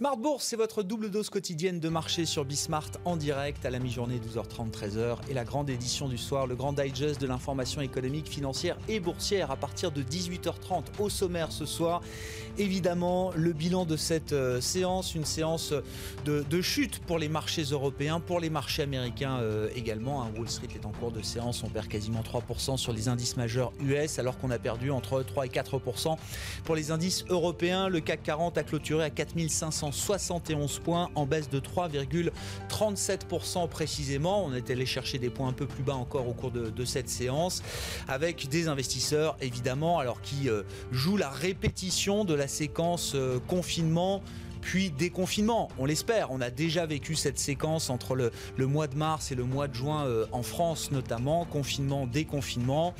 Smart Bourse, c'est votre double dose quotidienne de marché sur Bismart en direct à la mi-journée 12h30 13h et la grande édition du soir, le grand digest de l'information économique, financière et boursière à partir de 18h30 au sommaire ce soir. Évidemment, le bilan de cette euh, séance, une séance de, chute pour les marchés européens, pour les marchés américains euh, également. Hein. Wall Street est en cours de séance, on perd quasiment 3% sur les indices majeurs US alors qu'on a perdu entre 3 et 4% pour les indices européens. Le CAC 40 a clôturé à 4500 171 points en baisse de 3,37% précisément. On est allé chercher des points un peu plus bas encore au cours de, cette séance avec des investisseurs évidemment alors qui euh, jouent la répétition de la séquence euh, confinement puis déconfinement. On l'espère. On a déjà vécu cette séquence entre le, mois de mars et le mois de juin euh, en France notamment. Confinement, déconfinement.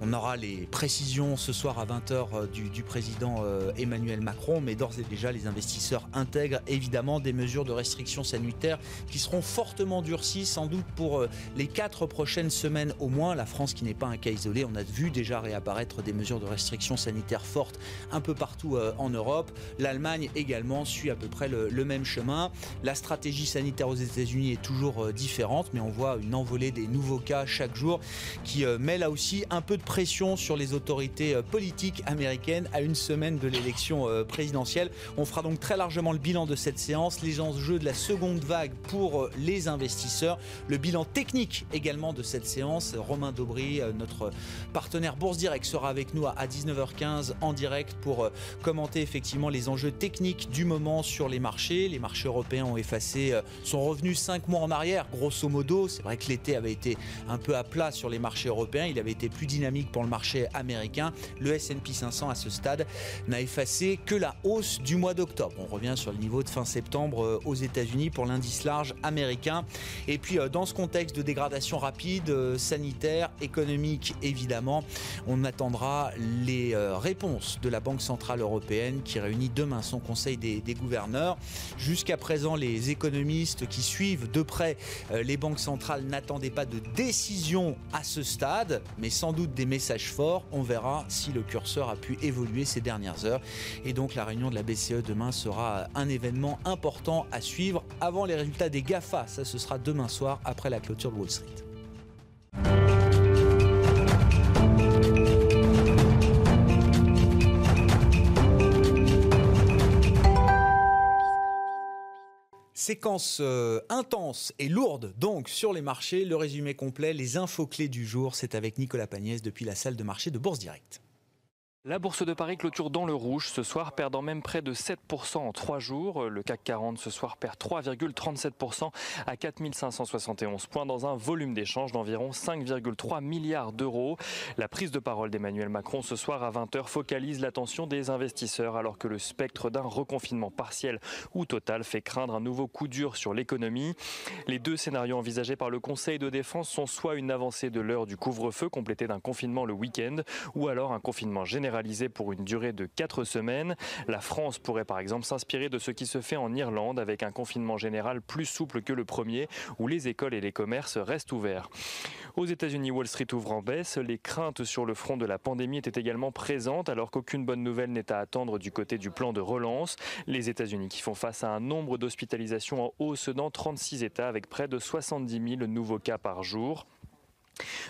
On aura les précisions ce soir à 20h euh, du, président euh, Emmanuel Macron. Mais d'ores et déjà, les investisseurs intègrent évidemment des mesures de restriction sanitaire qui seront fortement durcies sans doute pour les quatre prochaines semaines au moins. La France qui n'est pas un cas isolé. On a vu déjà réapparaître des mesures de restriction sanitaire fortes un peu partout en Europe. L'Allemagne également à peu près le, même chemin. La stratégie sanitaire aux États-Unis est toujours euh, différente, mais on voit une envolée des nouveaux cas chaque jour qui euh, met là aussi un peu de pression sur les autorités euh, politiques américaines à une semaine de l'élection présidentielle. On fera donc très largement le bilan de cette séance, les enjeux de la seconde vague pour les investisseurs, le bilan technique également de cette séance. Romain Daubry, notre partenaire Bourse Direct, sera avec nous à 19h15 en direct pour commenter effectivement les enjeux techniques du moment sur les marchés. Les marchés européens ont effacé, euh, sont revenus 5 mois en arrière, grosso modo. C'est vrai que l'été avait été un peu à plat sur les marchés européens. Il avait été plus dynamique pour le marché américain. Le S&P 500 à ce stade n'a effacé que la hausse du mois d'octobre. On revient sur le niveau de fin septembre euh, aux États-Unis pour l'indice large américain. Et puis euh, dans ce contexte de dégradation rapide, sanitaire, économique évidemment, on attendra les réponses de la Banque centrale européenne qui réunit demain son conseil des, des gouverneur. Jusqu'à présent, les économistes qui suivent de près euh, les banques centrales n'attendaient pas de décision à ce stade, mais sans doute des messages forts. On verra si le curseur a pu évoluer ces dernières heures. Et donc la réunion de la BCE demain sera un événement important à suivre avant les résultats des GAFA. Ça, ce sera demain soir après la clôture de Wall Street. Séquence euh, intense et lourde donc sur les marchés. Le résumé complet, les infos clés du jour, c'est avec Nicolas Pagnès depuis la salle de marché de Bourse Direct. La bourse de Paris clôture dans le rouge ce soir, perdant même près de 7% en trois jours. Le CAC 40 ce soir perd 3,37% à 4571 points dans un volume d'échange d'environ 5,3 milliards d'euros. La prise de parole d'Emmanuel Macron ce soir à 20h focalise l'attention des investisseurs alors que le spectre d'un reconfinement partiel ou total fait craindre un nouveau coup dur sur l'économie. Les deux scénarios envisagés par le Conseil de défense sont soit une avancée de l'heure du couvre-feu complétée d'un confinement le week-end ou alors un confinement général pour une durée de 4 semaines. La France pourrait par exemple s'inspirer de ce qui se fait en Irlande avec un confinement général plus souple que le premier où les écoles et les commerces restent ouverts. Aux États-Unis, Wall Street ouvre en baisse. Les craintes sur le front de la pandémie étaient également présentes alors qu'aucune bonne nouvelle n'est à attendre du côté du plan de relance. Les États-Unis qui font face à un nombre d'hospitalisations en hausse dans 36 États avec près de 70 000 nouveaux cas par jour.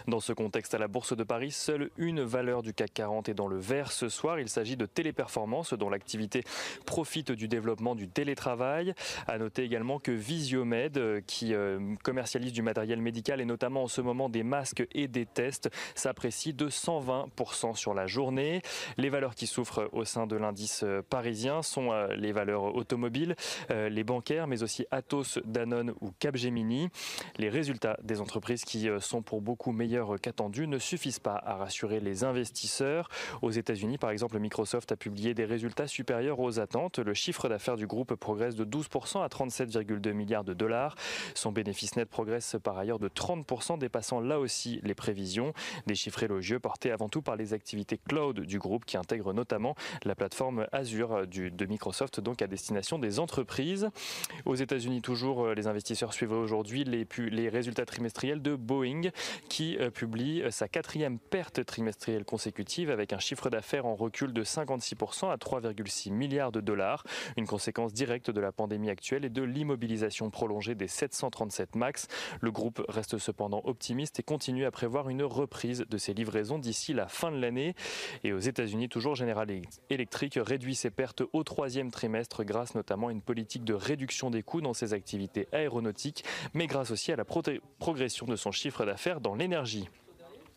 Dans ce contexte, à la Bourse de Paris, seule une valeur du CAC 40 est dans le vert ce soir. Il s'agit de Téléperformance, dont l'activité profite du développement du télétravail. À noter également que Visiomed, euh, qui euh, commercialise du matériel médical et notamment en ce moment des masques et des tests, s'apprécie de 120% sur la journée. Les valeurs qui souffrent au sein de l'indice euh, parisien sont les valeurs automobiles, les bancaires, mais aussi Atos, Danone ou Capgemini. Les résultats des entreprises qui sont pour beaucoup beaucoup meilleurs qu'attendus, ne suffisent pas à rassurer les investisseurs. Aux États-Unis, par exemple, Microsoft a publié des résultats supérieurs aux attentes. Le chiffre d'affaires du groupe progresse de 12% à 37,2 milliards de dollars. Son bénéfice net progresse par ailleurs de 30%, dépassant là aussi les prévisions. Des chiffres élogieux portés avant tout par les activités cloud du groupe qui intègrent notamment la plateforme Azure de Microsoft, donc à destination des entreprises. Aux États-Unis, toujours, les investisseurs suivent aujourd'hui les résultats trimestriels de Boeing qui euh, publie sa quatrième perte trimestrielle consécutive avec un chiffre d'affaires en recul de 56% à 3,6 milliards de dollars, une conséquence directe de la pandémie actuelle et de l'immobilisation prolongée des 737 MAX. Le groupe reste cependant optimiste et continue à prévoir une reprise de ses livraisons d'ici la fin de l'année. Et aux États-Unis, toujours General Electric réduit ses pertes au troisième trimestre grâce notamment à une politique de réduction des coûts dans ses activités aéronautiques, mais grâce aussi à la progression de son chiffre d'affaires l'énergie.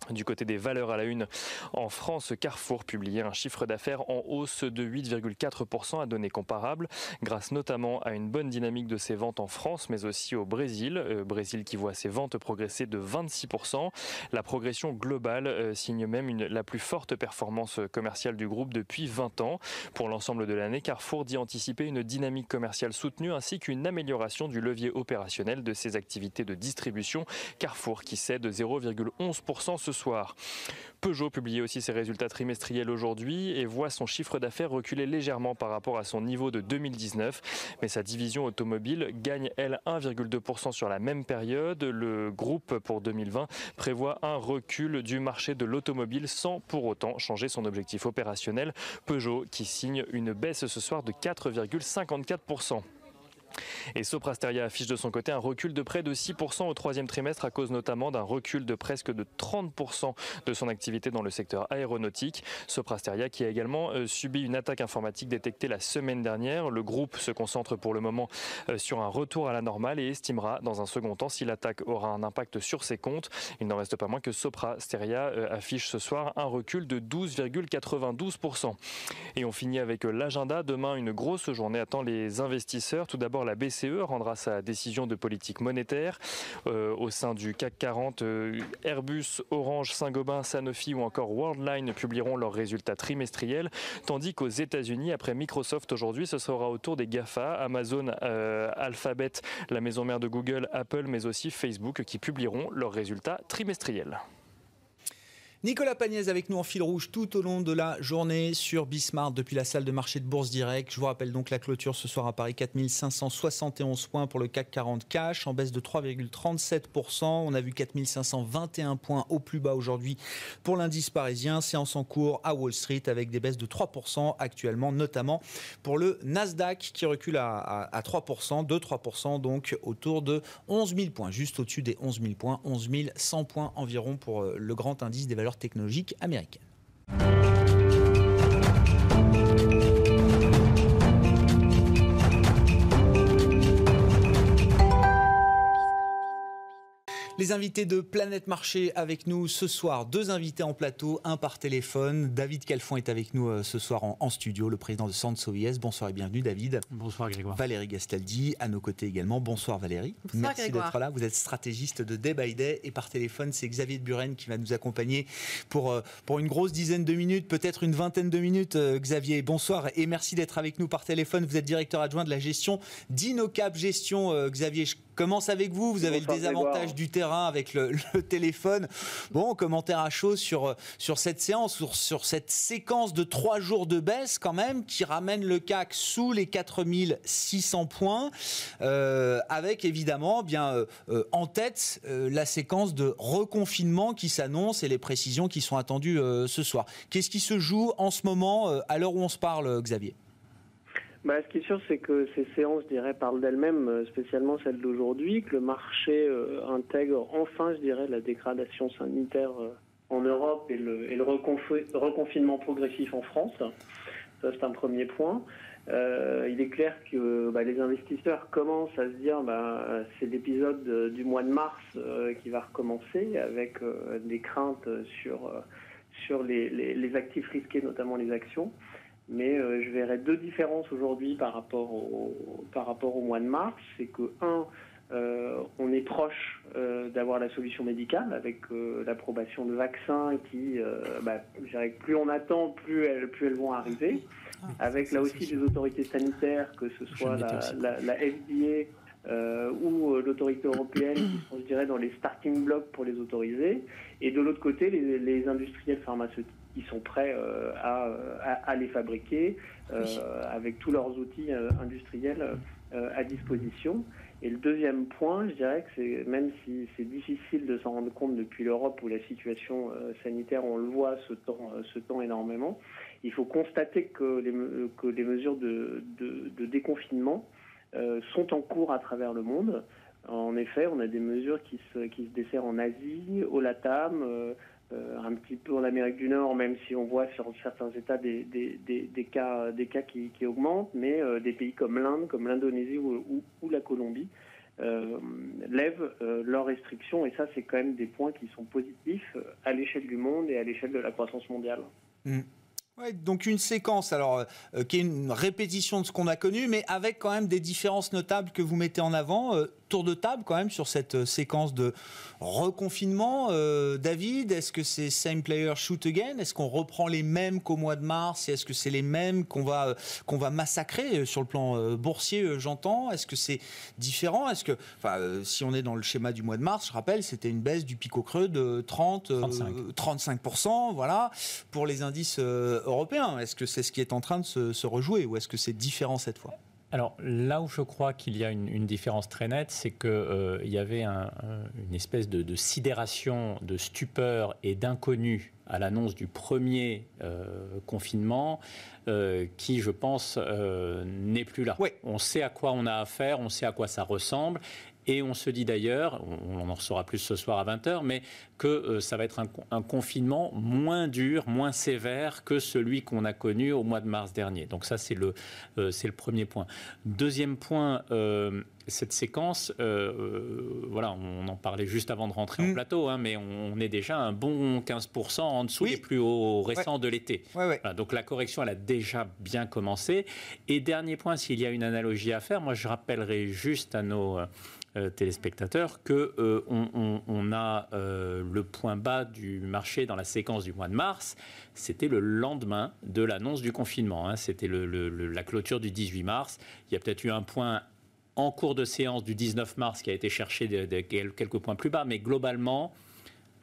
Du côté des valeurs à la une, en France, Carrefour publiait un chiffre d'affaires en hausse de 8,4% à données comparables, grâce notamment à une bonne dynamique de ses ventes en France, mais aussi au Brésil. Euh, Brésil qui voit ses ventes progresser de 26%. La progression globale euh, signe même la plus forte performance commerciale du groupe depuis 20 ans. Pour l'ensemble de l'année, Carrefour dit anticiper une dynamique commerciale soutenue ainsi qu'une amélioration du levier opérationnel de ses activités de distribution. Carrefour qui cède 0,11% ce Peugeot publiait aussi ses résultats trimestriels aujourd'hui et voit son chiffre d'affaires reculer légèrement par rapport à son niveau de 2019. Mais sa division automobile gagne, elle, 1,2% sur la même période. Le groupe, pour 2020, prévoit un recul du marché de l'automobile sans pour autant changer son objectif opérationnel. Peugeot qui signe une baisse ce soir de 4,54%. Et Soprasteria affiche de son côté un recul de près de 6% au troisième trimestre à cause notamment d'un recul de presque de 30% de son activité dans le secteur aéronautique. Soprasteria qui a également euh, subi une attaque informatique détectée la semaine dernière. Le groupe se concentre pour le moment euh, sur un retour à la normale et estimera dans un second temps si l'attaque aura un impact sur ses comptes. Il n'en reste pas moins que Soprasteria euh, affiche ce soir un recul de 12,92%. Et on finit avec l'agenda. Demain, une grosse journée attend les investisseurs. Tout d'abord, la BCE rendra sa décision de politique monétaire. Euh, au sein du CAC 40, euh, Airbus, Orange, Saint-Gobain, Sanofi ou encore Worldline publieront leurs résultats trimestriels, tandis qu'aux États-Unis, après Microsoft aujourd'hui, ce sera au tour des GAFA, Amazon, euh, Alphabet, la maison mère de Google, Apple, mais aussi Facebook, qui publieront leurs résultats trimestriels. Nicolas Pagnès avec nous en fil rouge tout au long de la journée sur Bismart depuis la salle de marché de Bourse Direct. Je vous rappelle donc la clôture ce soir à Paris 4571 points pour le CAC 40 cash en baisse de 3,37%. On a vu 4521 points au plus bas aujourd'hui pour l'indice parisien. Séance en cours à Wall Street avec des baisses de 3% actuellement, notamment pour le Nasdaq qui recule à, 3%, de 3% donc autour de 11 000 points, juste au-dessus des 11 000 points, 11 100 points environ pour euh, le grand indice des valeurs technologique américaine. Les invités de Planète Marché avec nous ce soir. Deux invités en plateau, un par téléphone. David Calfon est avec nous euh, ce soir en, studio, le président de Sansovies. Bonsoir et bienvenue David. Bonsoir Grégoire. Valérie Gastaldi à nos côtés également. Bonsoir Valérie. Bonsoir, Merci d'être là. Vous êtes stratégiste de Day by Day et par téléphone, c'est Xavier de Buren qui va nous accompagner pour, euh, pour une grosse dizaine de minutes, peut-être une vingtaine de minutes. Euh, Xavier, bonsoir et merci d'être avec nous par téléphone. Vous êtes directeur adjoint de la gestion d'Inocap Gestion. Xavier, je commence avec vous. Vous avez le désavantage du terrain avec le, téléphone? Bon, commentaire à chaud sur, sur cette séance, sur, sur, cette séquence de trois jours de baisse quand même, qui ramène le CAC sous les 4600 points, euh, avec évidemment bien euh, euh, en tête la séquence de reconfinement qui s'annonce et les précisions qui sont attendues ce soir. Qu'est-ce qui se joue en ce moment, à l'heure où on se parle, Xavier? Bah, ce qui est sûr, c'est que ces séances, je dirais, parlent d'elles-mêmes, euh, spécialement celle d'aujourd'hui, que le marché euh, intègre enfin, je dirais, la dégradation sanitaire euh, en Europe et le, reconfinement progressif en France. Ça, c'est un premier point. il est clair que bah, les investisseurs commencent à se dire bah, c'est l'épisode du mois de mars qui va recommencer avec des craintes sur, les, actifs risqués, notamment les actions mais euh, je verrais deux différences aujourd'hui par rapport au par rapport au mois de mars, c'est que un on est proche d'avoir la solution médicale avec l'approbation de vaccins qui, bah, plus on attend, plus elles, plus elles vont arriver. Ah, avec là aussi des autorités sanitaires, que ce soit la, la, FDA euh, ou euh, l'autorité européenne qui sont, je dirais, dans les starting blocks pour les autoriser, et de l'autre côté, les, industriels pharmaceutiques qui sont prêts euh, à, à, les fabriquer avec tous leurs outils industriels à disposition. Et le deuxième point, je dirais que c'est même si c'est difficile de s'en rendre compte depuis l'Europe où la situation sanitaire, on le voit, se tend, se tend énormément, il faut constater que les, que les mesures de, de déconfinement euh, sont en cours à travers le monde. En effet, on a des mesures qui se, qui se desserrent en Asie, au Latam, euh, euh, un petit peu en Amérique du Nord, même si on voit sur certains États des, des, des, cas, des cas qui, qui augmentent, mais des pays comme l'Inde, comme l'Indonésie ou, la Colombie lèvent leurs restrictions. Et ça, c'est quand même des points qui sont positifs à l'échelle du monde et à l'échelle de la croissance mondiale. Mmh donc une séquence alors euh, qui est une répétition de ce qu'on a connu, mais avec quand même des différences notables que vous mettez en avant. Euh, tour de table quand même sur cette euh, séquence de reconfinement. Euh, David, est-ce que c'est same player shoot again? Est-ce qu'on reprend les mêmes qu'au mois de mars? Est-ce que c'est les mêmes qu'on va, euh, qu'on va massacrer sur le plan boursier, j'entends? Est-ce que c'est différent? Est-ce que, enfin, si on est dans le schéma du mois de mars, je rappelle, c'était une baisse du pic au creux de 30, 35%, voilà, pour les indices européens. Est-ce que c'est ce qui est en train de se, se rejouer ou est-ce que c'est différent cette fois? Alors là où je crois qu'il y a une, différence très nette, c'est qu'il euh, y avait une espèce de, sidération, de stupeur et d'inconnu à l'annonce du premier euh, confinement, euh, qui, je pense, n'est plus là. On sait à quoi on a affaire, on sait à quoi ça ressemble, et on se dit d'ailleurs, on en saura plus ce soir à 20h, mais que euh, ça va être un, confinement moins dur, moins sévère que celui qu'on a connu au mois de mars dernier. Donc ça, c'est le, euh, c'est le premier point. Deuxième point, euh, cette séquence, voilà, on en parlait juste avant de rentrer en mm. plateau, hein, mais on, est déjà un bon 15% en dessous des plus hauts récents de l'été. donc la correction, elle a déjà bien commencé. Et dernier point, s'il y a une analogie à faire, moi je rappellerai juste à nos euh, téléspectateurs que euh, on, a euh, le point bas du marché dans la séquence du mois de mars. C'était le lendemain de l'annonce du confinement. Hein. C'était la clôture du 18 mars. Il y a peut-être eu un point en cours de séance du 19 mars qui a été cherché de, quelques points plus bas, mais globalement,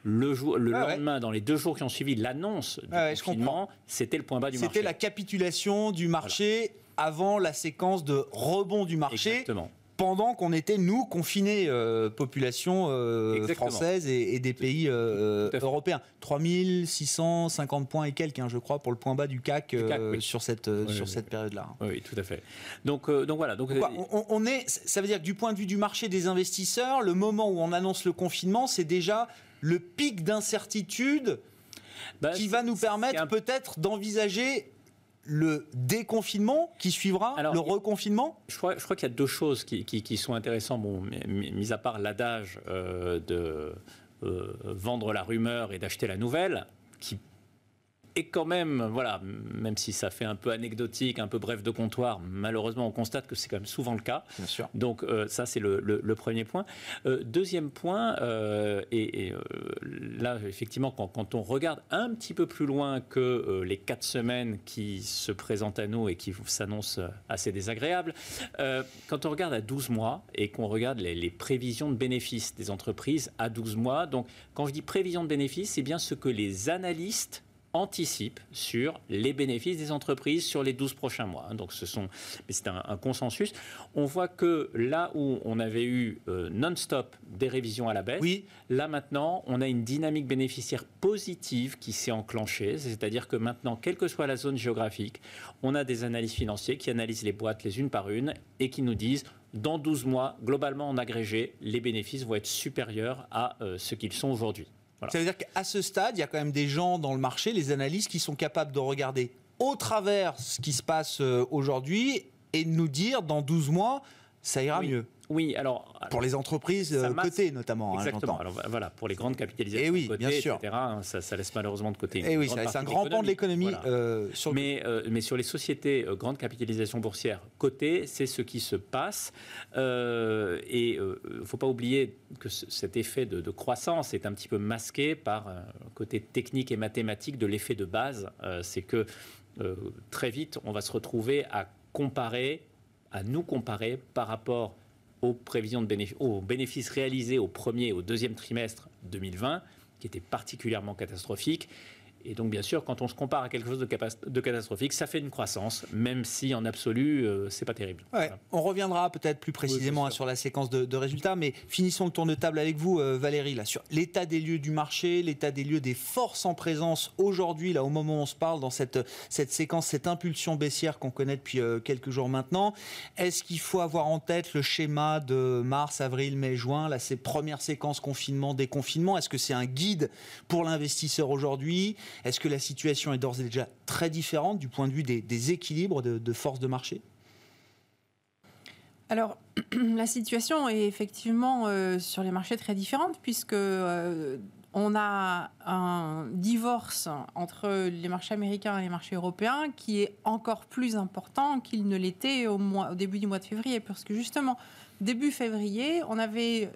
le, le ah lendemain, dans les deux jours qui ont suivi l'annonce du ah confinement, c'était le point bas du marché. C'était la capitulation du marché avant la séquence de rebond du marché. Exactement pendant qu'on était, nous, confinés, euh, population euh, française et, des pays euh, européens. 3650 points et quelques, hein, je crois, pour le point bas du CAC, sur cette, sur cette période-là. Oui, tout à fait. Donc, donc voilà. Donc, on, est, ça veut dire que du point de vue du marché des investisseurs, le moment où on annonce le confinement, c'est déjà le pic d'incertitude bah, qui va nous permettre peut-être d'envisager le déconfinement qui suivra, le reconfinement Je crois, je crois qu'il y a deux choses qui, qui, sont intéressantes, bon, mis à part l'adage euh, de euh, vendre la rumeur et d'acheter la nouvelle, qui et quand même, voilà, même si ça fait un peu anecdotique, un peu bref de comptoir, malheureusement, on constate que c'est quand même souvent le cas. Bien sûr. Donc euh, ça, c'est le, premier point. Euh, deuxième point, euh, et, là, effectivement, quand, on regarde un petit peu plus loin que les quatre semaines qui se présentent à nous et qui s'annoncent assez désagréables, quand on regarde à 12 mois et qu'on regarde les, les prévisions de bénéfices des entreprises à 12 mois, donc quand je dis prévision de bénéfices, c'est bien ce que les analystes anticipe sur les bénéfices des entreprises sur les 12 prochains mois. Hein. Donc ce sont, c'est un, consensus. On voit que là où on avait eu euh, non-stop des révisions à la baisse, oui. là maintenant on a une dynamique bénéficiaire positive qui s'est enclenchée. C'est-à-dire que maintenant, quelle que soit la zone géographique, on a des analyses financiers qui analysent les boîtes les unes par une et qui nous disent dans 12 mois, globalement en agrégé, les bénéfices vont être supérieurs à euh, ce qu'ils sont aujourd'hui. Ça veut dire qu'à ce stade, il y a quand même des gens dans le marché, les analystes, qui sont capables de regarder au travers ce qui se passe euh, aujourd'hui et de nous dire dans 12 mois, ça ira mieux. Oui, alors pour les entreprises euh, cotées notamment. Hein, Exactement. alors voilà, pour les grandes capitalisations eh oui, cotées, bien sûr. etc. Ça, laisse malheureusement de côté. Et eh oui, c'est un grand pan de l'économie. Euh, mais, euh, mais sur les sociétés grandes capitalisations boursières cotées, c'est ce qui se passe. et il ne faut pas oublier que cet effet de, de, croissance est un petit peu masqué par le côté technique et mathématique de l'effet de base. c'est que très vite, on va se retrouver à comparer, à nous comparer par rapport aux prévisions de bénéfices, bénéfices réalisés au premier et au deuxième trimestre 2020, qui étaient particulièrement catastrophiques, et donc, bien sûr, quand on se compare à quelque chose de, catastrophique, ça fait une croissance, même si en absolu, euh, c'est pas terrible. On reviendra peut-être plus précisément hein, sur la séquence de, résultats, mais finissons le tour de table avec vous, euh, Valérie, là, sur l'état des lieux du marché, l'état des lieux des forces en présence aujourd'hui, là, au moment où on se parle, dans cette, cette séquence, cette impulsion baissière qu'on connaît depuis euh, quelques jours maintenant. Est-ce qu'il faut avoir en tête le schéma de mars, avril, mai, juin, là, ces premières séquences confinement, déconfinement? Est-ce que c'est un guide pour l'investisseur aujourd'hui? Est-ce que la situation est d'ores et déjà très différente du point de vue des, équilibres de, force de marché? Alors, la situation est effectivement euh, sur les marchés très différente puisque euh, on a un divorce entre les marchés américains et les marchés européens qui est encore plus important qu'il ne l'était au, au, début du mois de février, parce que justement, début février, on avait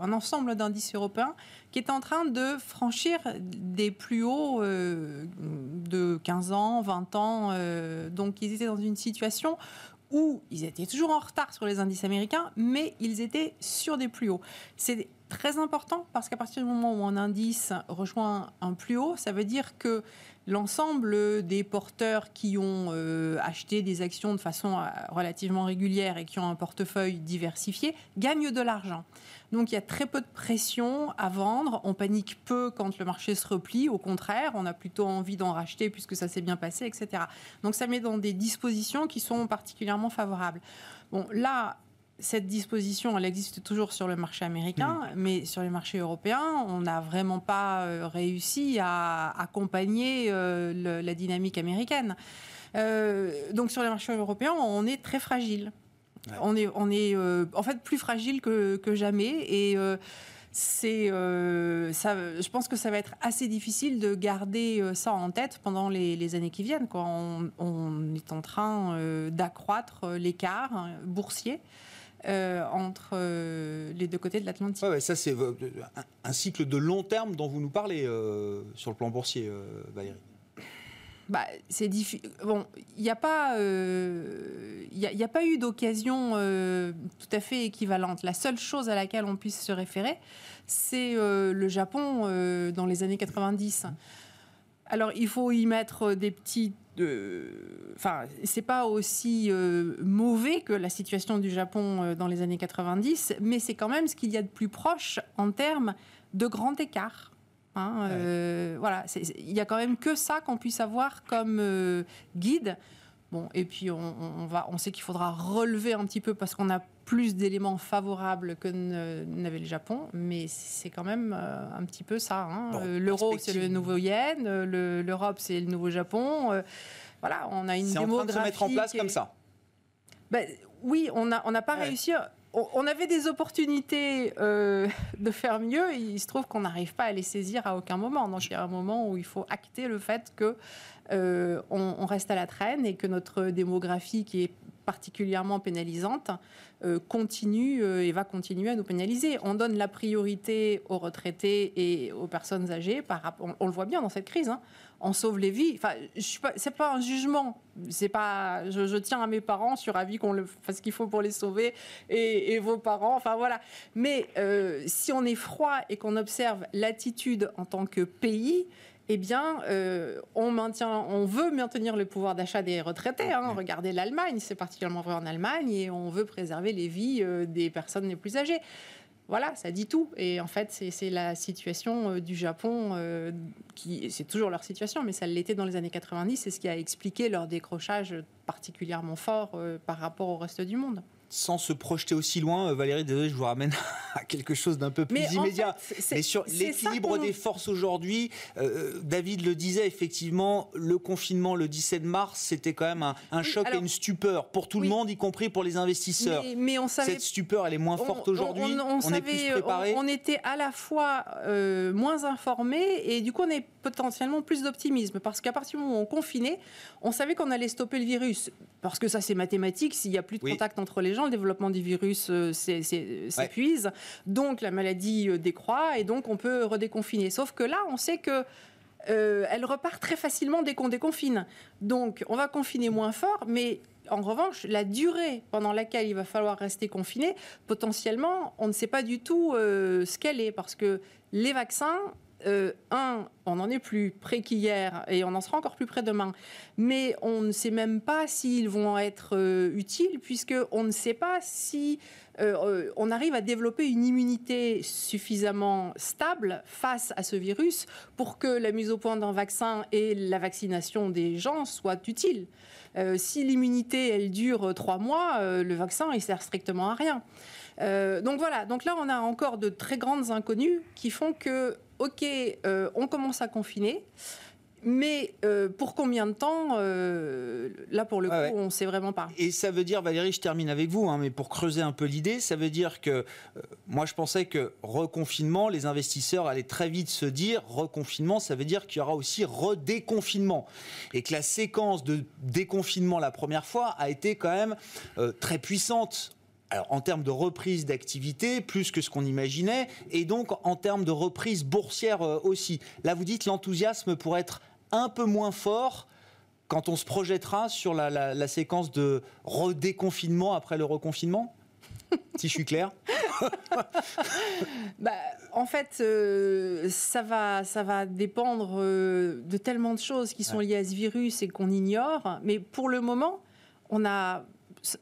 un ensemble d'indices européens qui étaient en train de franchir des plus hauts euh, de 15 ans, 20 ans. Euh, donc ils étaient dans une situation où ils étaient toujours en retard sur les indices américains, mais ils étaient sur des plus hauts. C'est très important parce qu'à partir du moment où un indice rejoint un plus haut, ça veut dire que l'ensemble des porteurs qui ont euh, acheté des actions de façon euh, relativement régulière et qui ont un portefeuille diversifié gagnent de l'argent. Donc il y a très peu de pression à vendre. On panique peu quand le marché se replie. Au contraire, on a plutôt envie d'en racheter puisque ça s'est bien passé, etc. Donc ça met dans des dispositions qui sont particulièrement favorables. Bon, là, cette disposition, elle existe toujours sur le marché américain, mm. mais sur les marchés européens, on n'a vraiment pas euh, réussi à accompagner euh, la dynamique américaine. Euh, donc sur les marchés européens, on est très fragile. On est, on est en fait plus fragile que, jamais et c'est, ça, je pense que ça va être assez difficile de garder ça en tête pendant les, années qui viennent. Quoi. On, est en train d'accroître l'écart boursier. Euh, entre euh, les deux côtés de l'Atlantique. Ouais, ça c'est euh, un, cycle de long terme dont vous nous parlez sur le plan boursier, Valérie. Bah, c'est Bon, il n'y a pas, il a, a, pas eu d'occasion tout à fait équivalente. La seule chose à laquelle on puisse se référer, c'est le Japon dans les années 90. Alors, il faut y mettre des petites enfin, c'est pas aussi euh, mauvais que la situation du Japon euh, dans les années 90, mais c'est quand même ce qu'il y a de plus proche en termes de grand écart. Hein, euh, voilà, il y a quand même que ça qu'on puisse avoir comme guide. Bon, et puis on, va, on sait qu'il faudra relever un petit peu parce qu'on a plus d'éléments favorables que n'avait le Japon, mais c'est quand même un petit peu ça. Hein. L'euro, c'est le nouveau yen, l'Europe, c'est le nouveau Japon. voilà, on a une démographie. en train de se mettre en place comme ça. Ben, oui, on n'a on pas réussi. On, avait des opportunités euh, de faire mieux. il se trouve qu'on n'arrive pas à les saisir à aucun moment. Donc il y a un moment où il faut acter le fait que euh, on, reste à la traîne et que notre démographie, qui est particulièrement pénalisante, euh, continue euh, et va continuer à nous pénaliser. On donne la priorité aux retraités et aux personnes âgées. Par, on, on le voit bien dans cette crise. Hein. On sauve les vies. Enfin, c'est pas un jugement. C'est pas. Je, tiens à mes parents sur avis qu'on le fasse ce qu'il faut pour les sauver et, et, vos parents. Enfin voilà. Mais si on est froid et qu'on observe l'attitude en tant que pays, eh bien, euh, on, maintient, on veut maintenir le pouvoir d'achat des retraités. Hein. Regardez l'Allemagne, c'est particulièrement vrai en Allemagne, et on veut préserver les vies euh, des personnes les plus âgées. Voilà, ça dit tout. Et en fait, c'est la situation euh, du Japon, qui c'est toujours leur situation, mais ça l'était dans les années 90, c'est ce qui a expliqué leur décrochage particulièrement fort par rapport au reste du monde sans se projeter aussi loin, Valérie, désolé, je vous ramène à quelque chose d'un peu plus immédiat. Mais sur l'équilibre des forces aujourd'hui, euh, David le disait effectivement, le confinement le 17 mars, c'était quand même un, choc et une stupeur pour tout le monde, y compris pour les investisseurs. Mais, on savait, Cette stupeur, elle est moins forte aujourd'hui. On, est plus préparé. On, était à la fois euh, moins informés et du coup on est potentiellement plus d'optimisme parce qu'à partir du moment où on confinait, on savait qu'on allait stopper le virus parce que ça c'est mathématique. S'il n'y a plus de contact entre les gens, le développement du virus euh, s'épuise, donc la maladie euh, décroît et donc on peut redéconfiner. Sauf que là, on sait que euh, elle repart très facilement dès qu'on déconfine. Donc, on va confiner moins fort, mais en revanche, la durée pendant laquelle il va falloir rester confiné, potentiellement, on ne sait pas du tout ce qu'elle est, parce que les vaccins, euh, un, on n'en est plus près qu'hier et on en sera encore plus près demain. Mais on ne sait même pas s'ils vont être euh, utiles, puisqu'on ne sait pas si euh, on arrive à développer une immunité suffisamment stable face à ce virus pour que la mise au point d'un vaccin et la vaccination des gens soient utiles. si l'immunité, elle dure trois mois, le vaccin, il sert strictement à rien. donc voilà, donc là on a encore de très grandes inconnues qui font que OK, euh, on commence à confiner. Mais euh, pour combien de temps euh, Là, pour le coup, on ne sait vraiment pas. Et ça veut dire, Valérie, je termine avec vous, hein, mais pour creuser un peu l'idée, ça veut dire que moi, je pensais que reconfinement, les investisseurs allaient très vite se dire reconfinement, ça veut dire qu'il y aura aussi redéconfinement. Et que la séquence de déconfinement la première fois a été quand même très puissante alors, en termes de reprise d'activité, plus que ce qu'on imaginait, et donc en termes de reprise boursière euh, aussi. Là, vous dites l'enthousiasme pourrait être un peu moins fort quand on se projettera sur la, séquence de redéconfinement après le reconfinement? Si je suis clair bah, En fait, euh, ça, va, ça va dépendre euh, de tellement de choses qui sont liées à ce virus et qu'on ignore. Mais pour le moment, on a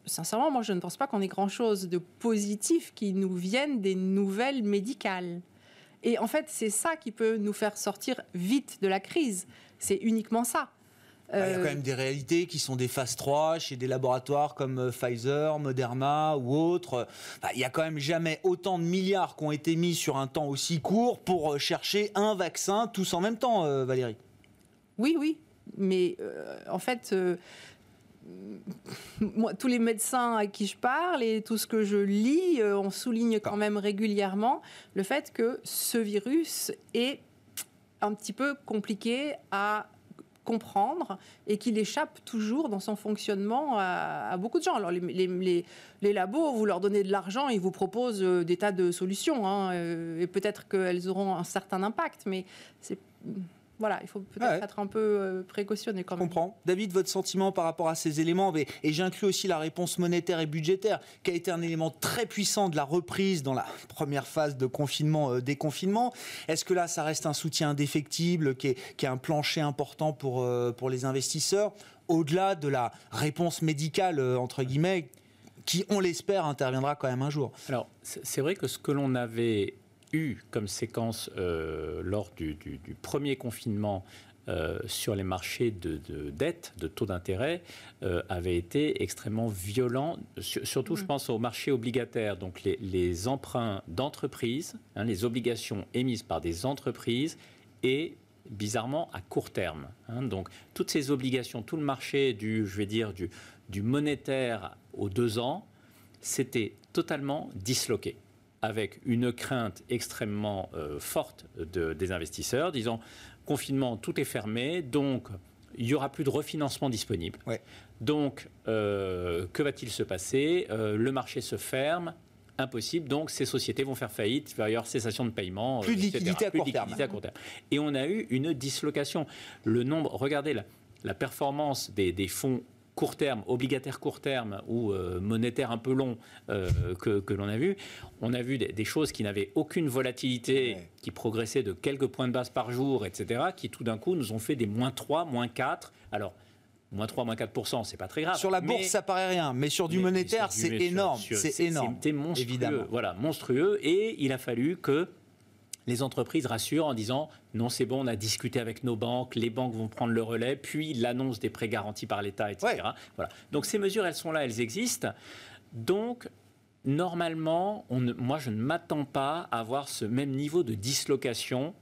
sincèrement, moi, je ne pense pas qu'on ait grand-chose de positif qui nous vienne des nouvelles médicales. Et en fait, c'est ça qui peut nous faire sortir vite de la crise. C'est uniquement ça. Ah, il y a quand même des réalités qui sont des phases 3 chez des laboratoires comme euh, Pfizer, Moderna ou autres. il n'y a quand même jamais autant de milliards qui ont été mis sur un temps aussi court pour euh, chercher un vaccin tous en même temps, euh, Valérie. Oui, oui. Mais en fait, moi, tous les médecins à qui je parle et tout ce que je lis, euh, on souligne quand même régulièrement le fait que ce virus est un petit peu compliqué à comprendre et qu'il échappe toujours dans son fonctionnement à, beaucoup de gens. Alors les, les, les, labos, vous leur donnez de l'argent, ils vous proposent euh, des tas de solutions hein, euh, et peut-être qu'elles auront un certain impact, mais c'est voilà, il faut peut-être être un peu euh, précautionné quand même. Je comprends. David, votre sentiment par rapport à ces éléments, et, j'inclus aussi la réponse monétaire et budgétaire, qui a été un élément très puissant de la reprise dans la première phase de confinement, euh, déconfinement. Est-ce que là, ça reste un soutien indéfectible, qui est, un plancher important pour, euh, pour les investisseurs, au-delà de la réponse médicale, entre guillemets, qui, on l'espère, interviendra quand même un jour? Alors, c'est vrai que ce que l'on avait eu comme séquence euh, lors du, premier confinement euh, sur les marchés de, dette, de taux d'intérêt, euh, avait été extrêmement violent. surtout, je mm. pense aux marchés obligataires, donc les, emprunts d'entreprises, hein, les obligations émises par des entreprises et bizarrement à court terme. Hein. donc toutes ces obligations, tout le marché du, je vais dire, du, du monétaire aux deux ans, c'était totalement disloqué avec une crainte extrêmement euh, forte des investisseurs, disant confinement, tout est fermé, donc il n'y aura plus de refinancement disponible. Donc, euh, que va-t-il se passer? Euh, Le marché se ferme, impossible. Donc, ces sociétés vont faire faillite, il va y avoir cessation de paiement. Plus de liquidité, à, court Et on a eu une dislocation. Le nombre, regardez la, la performance des, des fonds court terme, obligataire court terme ou euh, monétaire un peu long euh, que, l'on a vu, on a vu des, choses qui n'avaient aucune volatilité, qui progressaient de quelques points de base par jour, etc., qui tout d'un coup nous ont fait des moins 3, moins 4. Alors, moins 3, moins 4%, c'est pas très grave. Sur la bourse, ça paraît rien, mais sur du monétaire, c'est énorme. C'est énorme. C'était monstrueux. Évidemment. Voilà, monstrueux. Et il a fallu que les entreprises rassurent en disant non, c'est bon, on a discuté avec nos banques, les banques vont prendre le relais, puis l'annonce des prêts garantis par l'État, etc. Voilà. Donc ces mesures, elles sont là, elles existent. Donc normalement, on moi, je ne m'attends pas à avoir ce même niveau de dislocation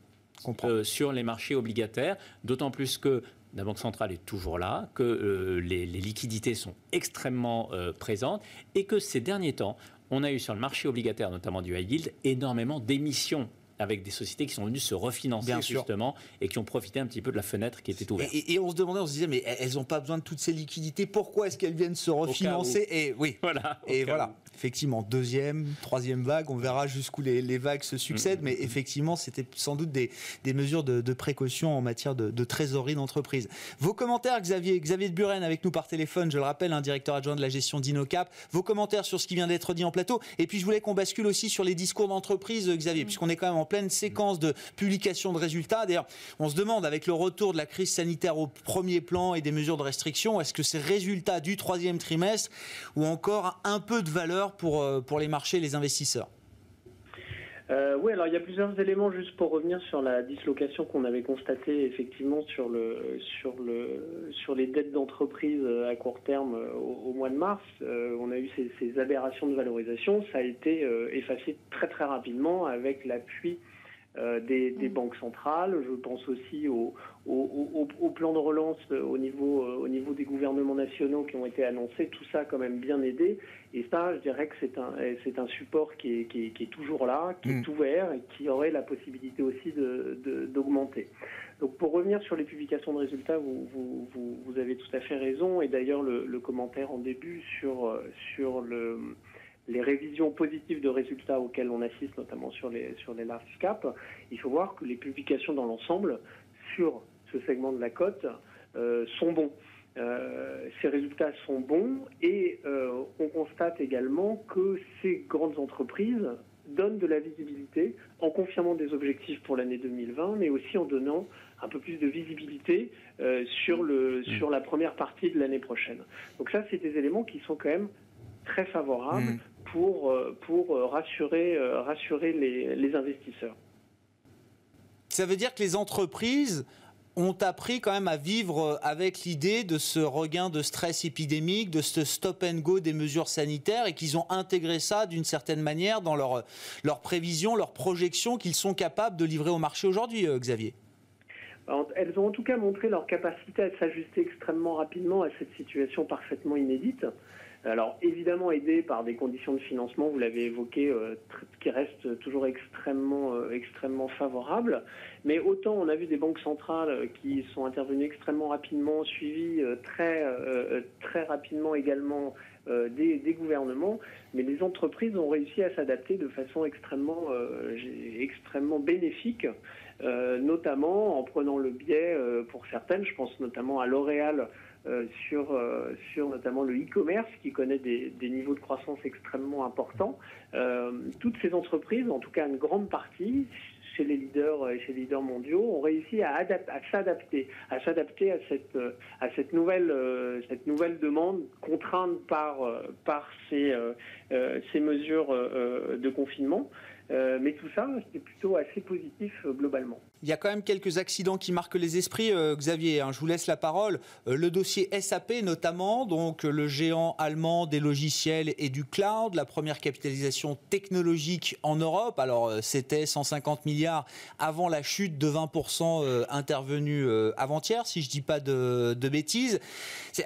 euh, sur les marchés obligataires, d'autant plus que la Banque centrale est toujours là, que euh, les, liquidités sont extrêmement euh, présentes et que ces derniers temps, on a eu sur le marché obligataire, notamment du high yield, énormément d'émissions avec des sociétés qui sont venues se refinancer justement et qui ont profité un petit peu de la fenêtre qui était ouverte. Et, on se demandait, on se disait, mais elles n'ont pas besoin de toutes ces liquidités, pourquoi est-ce qu'elles viennent se refinancer? Et oui, voilà. Et voilà effectivement, deuxième, troisième vague, on verra jusqu'où les, vagues se succèdent, mm. mais effectivement, c'était sans doute des, mesures de, précaution en matière de, trésorerie d'entreprise. Vos commentaires, Xavier, Xavier de Buren avec nous par téléphone, je le rappelle, un directeur adjoint de la gestion d'Inocap, vos commentaires sur ce qui vient d'être dit en plateau, et puis je voulais qu'on bascule aussi sur les discours d'entreprise, Xavier, mm. puisqu'on est quand même en pleine séquence de publication de résultats. D'ailleurs, on se demande, avec le retour de la crise sanitaire au premier plan et des mesures de restriction, est-ce que ces résultats du troisième trimestre ou encore un peu de valeur pour, euh, pour les marchés, les investisseurs euh, oui, alors il y a plusieurs éléments juste pour revenir sur la dislocation qu'on avait constatée effectivement sur le sur le sur les dettes d'entreprise euh, à court terme au, mois de mars. on a eu ces, aberrations de valorisation, ça a été effacé très très rapidement avec l'appui des, des, mm. banques centrales. Je pense aussi au, au, plan de relance au niveau, euh, au niveau des gouvernements nationaux qui ont été annoncés, tout ça a quand même bien aidé. Et ça, je dirais que c'est un, c'est un support qui est, qui, est, toujours là, qui est mm. ouvert et qui aurait la possibilité aussi de, d'augmenter. Donc pour revenir sur les publications de résultats, vous, vous, vous, avez tout à fait raison. Et d'ailleurs, le, le commentaire en début sur, sur le les révisions positives de résultats auxquelles on assiste, notamment sur les, sur les large caps, il faut voir que les publications dans l'ensemble sur ce segment de la cote euh, sont bons. Euh, ces résultats sont bons et euh, on constate également que ces grandes entreprises donnent de la visibilité en confirmant des objectifs pour l'année 2020, mais aussi en donnant un peu plus de visibilité sur, le, mmh. sur la première partie de l'année prochaine. Donc ça, c'est des éléments qui sont quand même très favorables mmh. pour, pour rassurer, rassurer les, les investisseurs. Ça veut dire que les entreprises ont appris quand même à vivre avec l'idée de ce regain de stress épidémique, de ce stop and go des mesures sanitaires et qu'ils ont intégré ça d'une certaine manière dans leurs leur prévisions, leurs projections qu'ils sont capables de livrer au marché aujourd'hui, euh, Xavier elles ont en tout cas montré leur capacité à s'ajuster extrêmement rapidement à cette situation parfaitement inédite. Alors évidemment aidé par des conditions de financement, vous l'avez évoqué, euh, qui restent toujours extrêmement, euh, extrêmement favorables. Mais autant on a vu des banques centrales euh, qui sont intervenues extrêmement rapidement, suivies très, très rapidement également des, des, gouvernements, mais les entreprises ont réussi à s'adapter de façon extrêmement, extrêmement bénéfique. notamment en prenant le biais pour certaines, je pense notamment à L'Oréal euh, sur, euh, sur notamment le e-commerce qui connaît des, des, niveaux de croissance extrêmement importants. Euh, toutes ces entreprises, en tout cas une grande partie, chez les leaders et chez les leaders mondiaux, ont réussi à, à s'adapter, à s'adapter à cette, à cette nouvelle, cette nouvelle demande contrainte par, par ces, ces mesures de confinement. mais tout ça, c'est plutôt assez positif globalement. Il y a quand même quelques accidents qui marquent les esprits. Euh, Xavier, hein, je vous laisse la parole. Euh, le dossier SAP notamment, donc le géant allemand des logiciels et du cloud, la première capitalisation technologique en Europe. Alors euh, c'était 150 milliards avant la chute de 20% intervenue avant-hier, si je ne dis pas de, bêtises.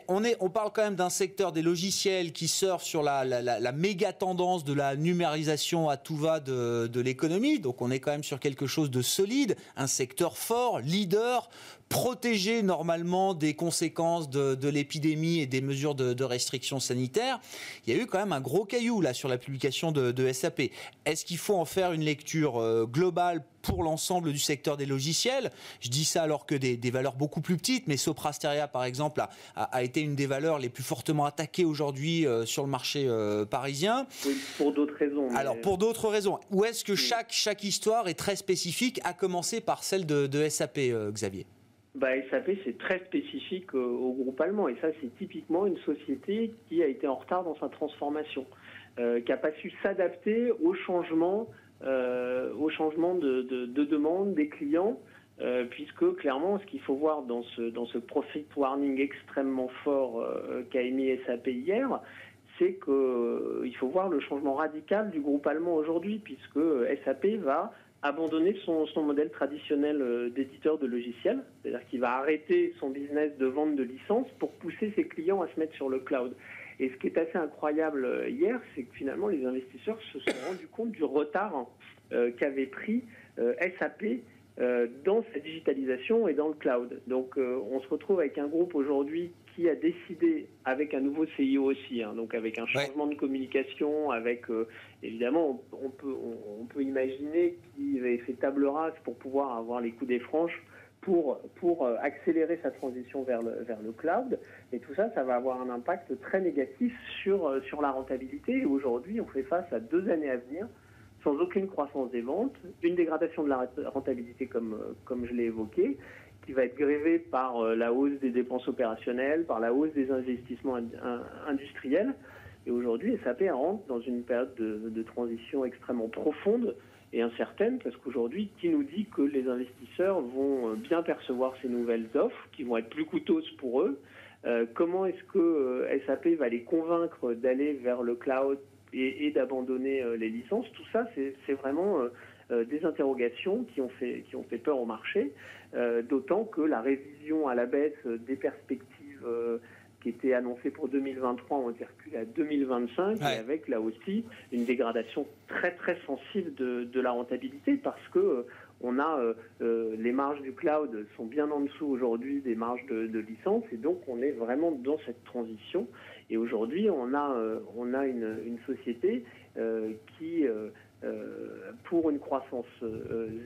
on, est, on parle quand même d'un secteur des logiciels qui surfe sur la, la, méga tendance de la numérisation à tout va de, de l'économie. Donc on est quand même sur quelque chose de solide, un secteur fort, leader, protégé normalement des conséquences de, l'épidémie et des mesures de, restrictions sanitaires. Il y a eu quand même un gros caillou là sur la publication de, SAP. Est-ce qu'il faut en faire une lecture euh, globale pour l'ensemble du secteur des logiciels? Je dis ça alors que des, valeurs beaucoup plus petites, mais Soprasteria, par exemple, a, été une des valeurs les plus fortement attaquées aujourd'hui euh, sur le marché euh, parisien. Oui, pour d'autres raisons. Alors, pour d'autres raisons. Ou est-ce que chaque, chaque histoire est très spécifique, à commencer par celle de, SAP, euh, Xavier? Bah, SAP, c'est très spécifique au groupe allemand. Et ça, c'est typiquement une société qui a été en retard dans sa transformation, qui n'a pas su s'adapter euh, au changement de, demande des clients, euh, puisque clairement, ce qu'il faut voir dans ce, dans ce profit warning extrêmement fort euh, qu'a émis SAP hier, c'est qu'il faut voir le changement radical du groupe allemand aujourd'hui, puisque SAP va abandonner son, modèle traditionnel euh, d'éditeur de logiciels, c'est-à-dire qu'il va arrêter son business de vente de licences pour pousser ses clients à se mettre sur le cloud. Et ce qui est assez incroyable euh, hier, c'est que finalement les investisseurs se sont rendus compte du retard euh, qu'avait pris SAP dans sa digitalisation et dans le cloud. Donc on se retrouve avec un groupe aujourd'hui qui a décidé, avec un nouveau CIO aussi, hein, donc avec un changement de communication, avec euh, évidemment, on, peut, on, peut imaginer qu'il avait fait table rase pour pouvoir avoir les coups des franches pour, pour euh, accélérer sa transition vers le, vers le cloud. Et tout ça, ça va avoir un impact très négatif sur, euh, sur la rentabilité. Et aujourd'hui, on fait face à deux années à venir sans aucune croissance des ventes, une dégradation de la rentabilité comme, comme je l'ai évoqué, qui va être grévé par euh, la hausse des dépenses opérationnelles, par la hausse des investissements industriels. Et aujourd'hui, SAP rentre dans une période de, transition extrêmement profonde et incertaine, parce qu'aujourd'hui, qui nous dit que les investisseurs vont euh, bien percevoir ces nouvelles offres, qui vont être plus coûteuses pour eux? Euh, Comment est-ce que SAP va les convaincre d'aller vers le cloud et, d'abandonner les licences? Tout ça, c'est vraiment des interrogations qui ont fait, qui ont fait peur au marché. Euh, d'autant que la révision à la baisse des perspectives euh, qui étaient annoncées pour 2023 ont été reculées à 2025 et avec là aussi une dégradation très très sensible de, la rentabilité parce que euh, on a les marges du cloud sont bien en dessous aujourd'hui des marges de, licence et donc on est vraiment dans cette transition et aujourd'hui on a on a une, une société qui pour une croissance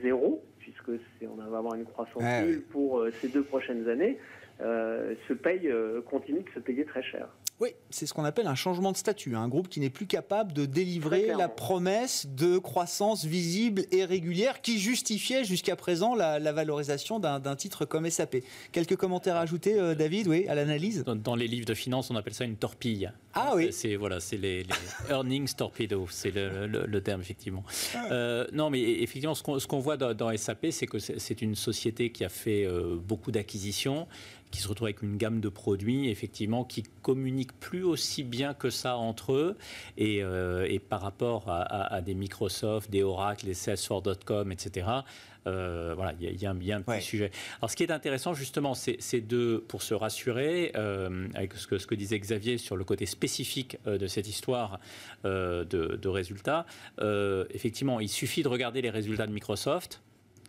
zéro puisque on va avoir une croissance nulle pour euh, ces deux prochaines années, euh, se paye, euh, continue de se payer très cher. Oui, c'est ce qu'on appelle un changement de statut, un groupe qui n'est plus capable de délivrer la promesse de croissance visible et régulière qui justifiait jusqu'à présent la, valorisation d'un titre comme SAP. Quelques commentaires à ajouter, David, oui, à l'analyse? Dans, les livres de finance, on appelle ça une torpille. Ah oui. C'est voilà, c'est les, earnings torpedo, c'est le, terme effectivement. Ah. non, mais effectivement, ce qu'on voit dans, SAP, c'est que c'est une société qui a fait beaucoup d'acquisitions qui se retrouvent avec une gamme de produits, effectivement, qui communiquent plus aussi bien que ça entre eux. Et, euh, par rapport à, des Microsoft, des Oracle, des Salesforce.com, etc., euh, voilà, il y, a un petit sujet. Alors, ce qui est intéressant, justement, c'est de, pour se rassurer, euh, avec ce que, ce que, disait Xavier sur le côté spécifique de cette histoire de, de, résultats, effectivement, il suffit de regarder les résultats de Microsoft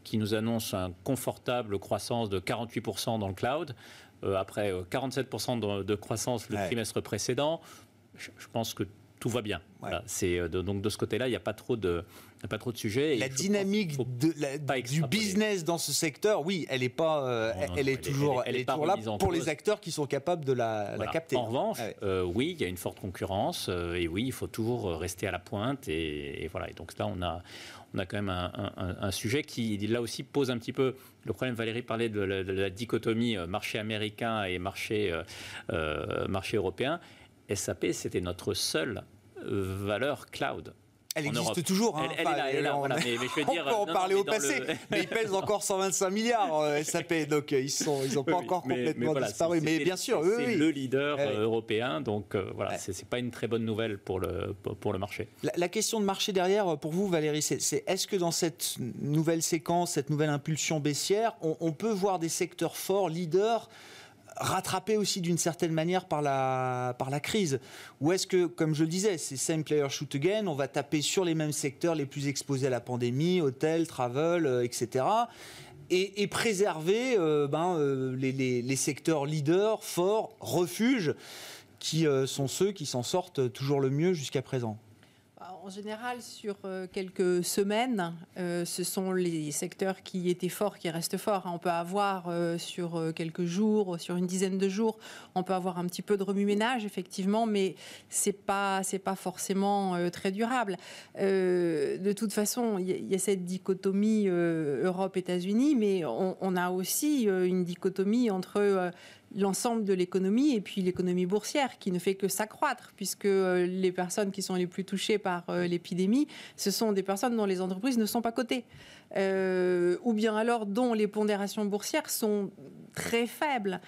qui nous annonce une confortable croissance de 48% dans le cloud, euh, après 47% euh, de, croissance le trimestre précédent. Je, pense que tout va bien. c'est euh, donc de ce côté-là, il n'y a pas trop de pas trop de sujets. La dynamique de, du business dans ce secteur, oui, elle est pas, elle, est toujours, elle, est, toujours là pour les acteurs qui sont capables de la, capter. En revanche, oui, il y a une forte concurrence et oui, il faut toujours rester à la pointe et, et voilà. Et donc là, on a on a quand même un, sujet qui, là aussi, pose un petit peu le problème. Valérie parlait de la, dichotomie euh, marché américain et marché, euh, euh, marché européen. SAP, c'était notre seule valeur cloud. Elle existe toujours. Hein. Elle, est là, on, mais, je veux dire, peut en parler au passé, mais ils pèsent encore 125 milliards euh, SAP, donc euh, ils sont, ils n'ont pas encore complètement disparu. Mais bien sûr, eux, c'est le leader eh européen, donc euh, voilà, ce c'est pas une très bonne nouvelle pour le pour le marché. La, question de marché derrière, pour vous, Valérie, c'est est-ce que dans cette nouvelle séquence, cette nouvelle impulsion baissière, on, on peut voir des secteurs forts, leaders rattrapé aussi d'une certaine manière par la, crise Ou est-ce que, comme je le disais, c'est same player shoot again, on va taper sur les mêmes secteurs les plus exposés à la pandémie, hôtel, travel, euh, etc. Et, préserver euh, ben, euh, les, les, secteurs leaders, forts, refuges, qui sont ceux qui s'en sortent toujours le mieux jusqu'à présent en général, sur euh, quelques semaines, euh, ce sont les secteurs qui étaient forts qui restent forts. On peut avoir euh, sur quelques jours, sur une dizaine de jours, on peut avoir un petit peu de remue-ménage, effectivement, mais c'est pas pas forcément très durable. de toute façon, il y, a cette dichotomie Europe-États-Unis, mais on, a aussi une dichotomie entre l'ensemble de l'économie et puis l'économie boursière qui ne fait que s'accroître puisque les personnes qui sont les plus touchées par l'épidémie, ce sont des personnes dont les entreprises ne sont pas cotées. ou bien alors dont les pondérations boursières sont très faibles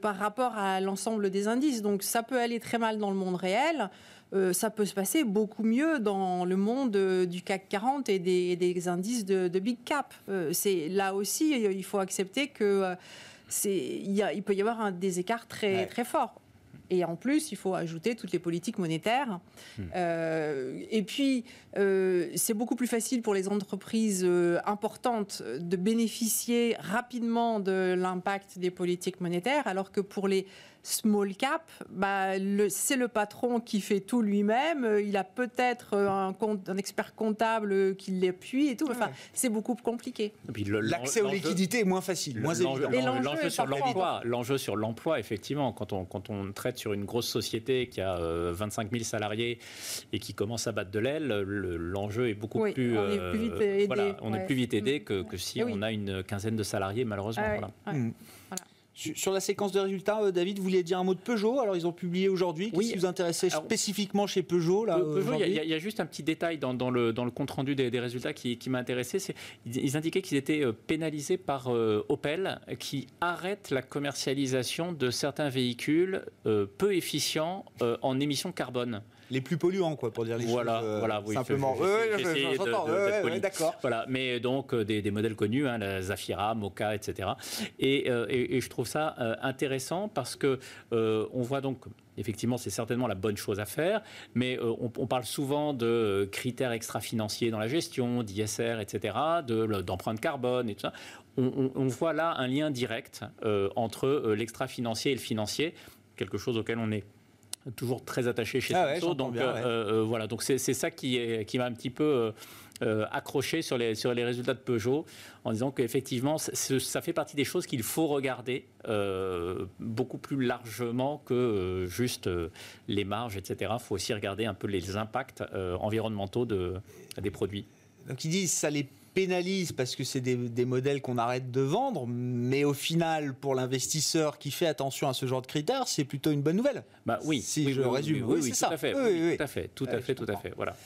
par rapport à l'ensemble des indices. Donc ça peut aller très mal dans le monde réel. Euh, ça peut se passer beaucoup mieux dans le monde euh, du CAC 40 et des, indices de, big cap. Euh, c'est là aussi, il faut accepter que il, peut y avoir des écarts très très forts. Et en plus, il faut ajouter toutes les politiques monétaires. Hmm. et puis, c'est beaucoup plus facile pour les entreprises importantes de bénéficier rapidement de l'impact des politiques monétaires, alors que pour les small cap, bah, c'est le patron qui fait tout lui-même. Il a peut-être un, un, expert comptable qui l'appuie et tout. Enfin, c'est beaucoup plus compliqué. L'accès aux liquidités est moins facile, moins évident. L'enjeu sur l'emploi, l'enjeu sur l'emploi, effectivement, quand on, quand on traite sur une grosse société qui a 25 euh, 000 salariés et qui commence à battre de l'aile, l'enjeu est beaucoup plus. On est plus vite euh, aidé, voilà, on est plus vite aidé que, que si on a une quinzaine de salariés, malheureusement. Ah voilà. Sur la séquence de résultats, euh, David, vous vouliez dire un mot de Peugeot Alors, ils ont publié aujourd'hui. Qu'est-ce qui vous intéressait spécifiquement chez Peugeot là, Peugeot, il y, a juste un petit détail dans, le, dans le compte-rendu des, résultats qui, m'a intéressé. Ils indiquaient qu'ils étaient euh, pénalisés par euh, Opel, qui arrête la commercialisation de certains véhicules peu efficients en émissions carbone les plus polluants, quoi, pour dire les voilà, choses. Voilà, oui, simplement. Oui, d'accord. Voilà, mais donc des, des modèles connus, hein, la Zafira, Moka, etc. Et, et, je trouve ça intéressant parce que on voit donc effectivement, c'est certainement la bonne chose à faire, mais on, parle souvent de critères extra-financiers dans la gestion, d'ISR, etc., d'empreinte carbone et tout ça. On, voit là un lien direct entre l'extra-financier et le financier, quelque chose auquel on est toujours très attaché chez ah donc euh, euh, voilà, donc c'est ça qui, qui m'a un petit peu euh, accroché sur les, sur les résultats de Peugeot, en disant qu'effectivement, ça fait partie des choses qu'il faut regarder beaucoup plus largement que juste les marges, etc. Il faut aussi regarder un peu les impacts environnementaux de, des produits. Donc ils disent ça les pénalise parce que c'est des, modèles qu'on arrête de vendre, mais au final, pour l'investisseur qui fait attention à ce genre de critères, c'est plutôt une bonne nouvelle. Bah oui, si je résume. Oui, oui, tout à fait, tout à fait, tout à fait, tout à fait. Voilà.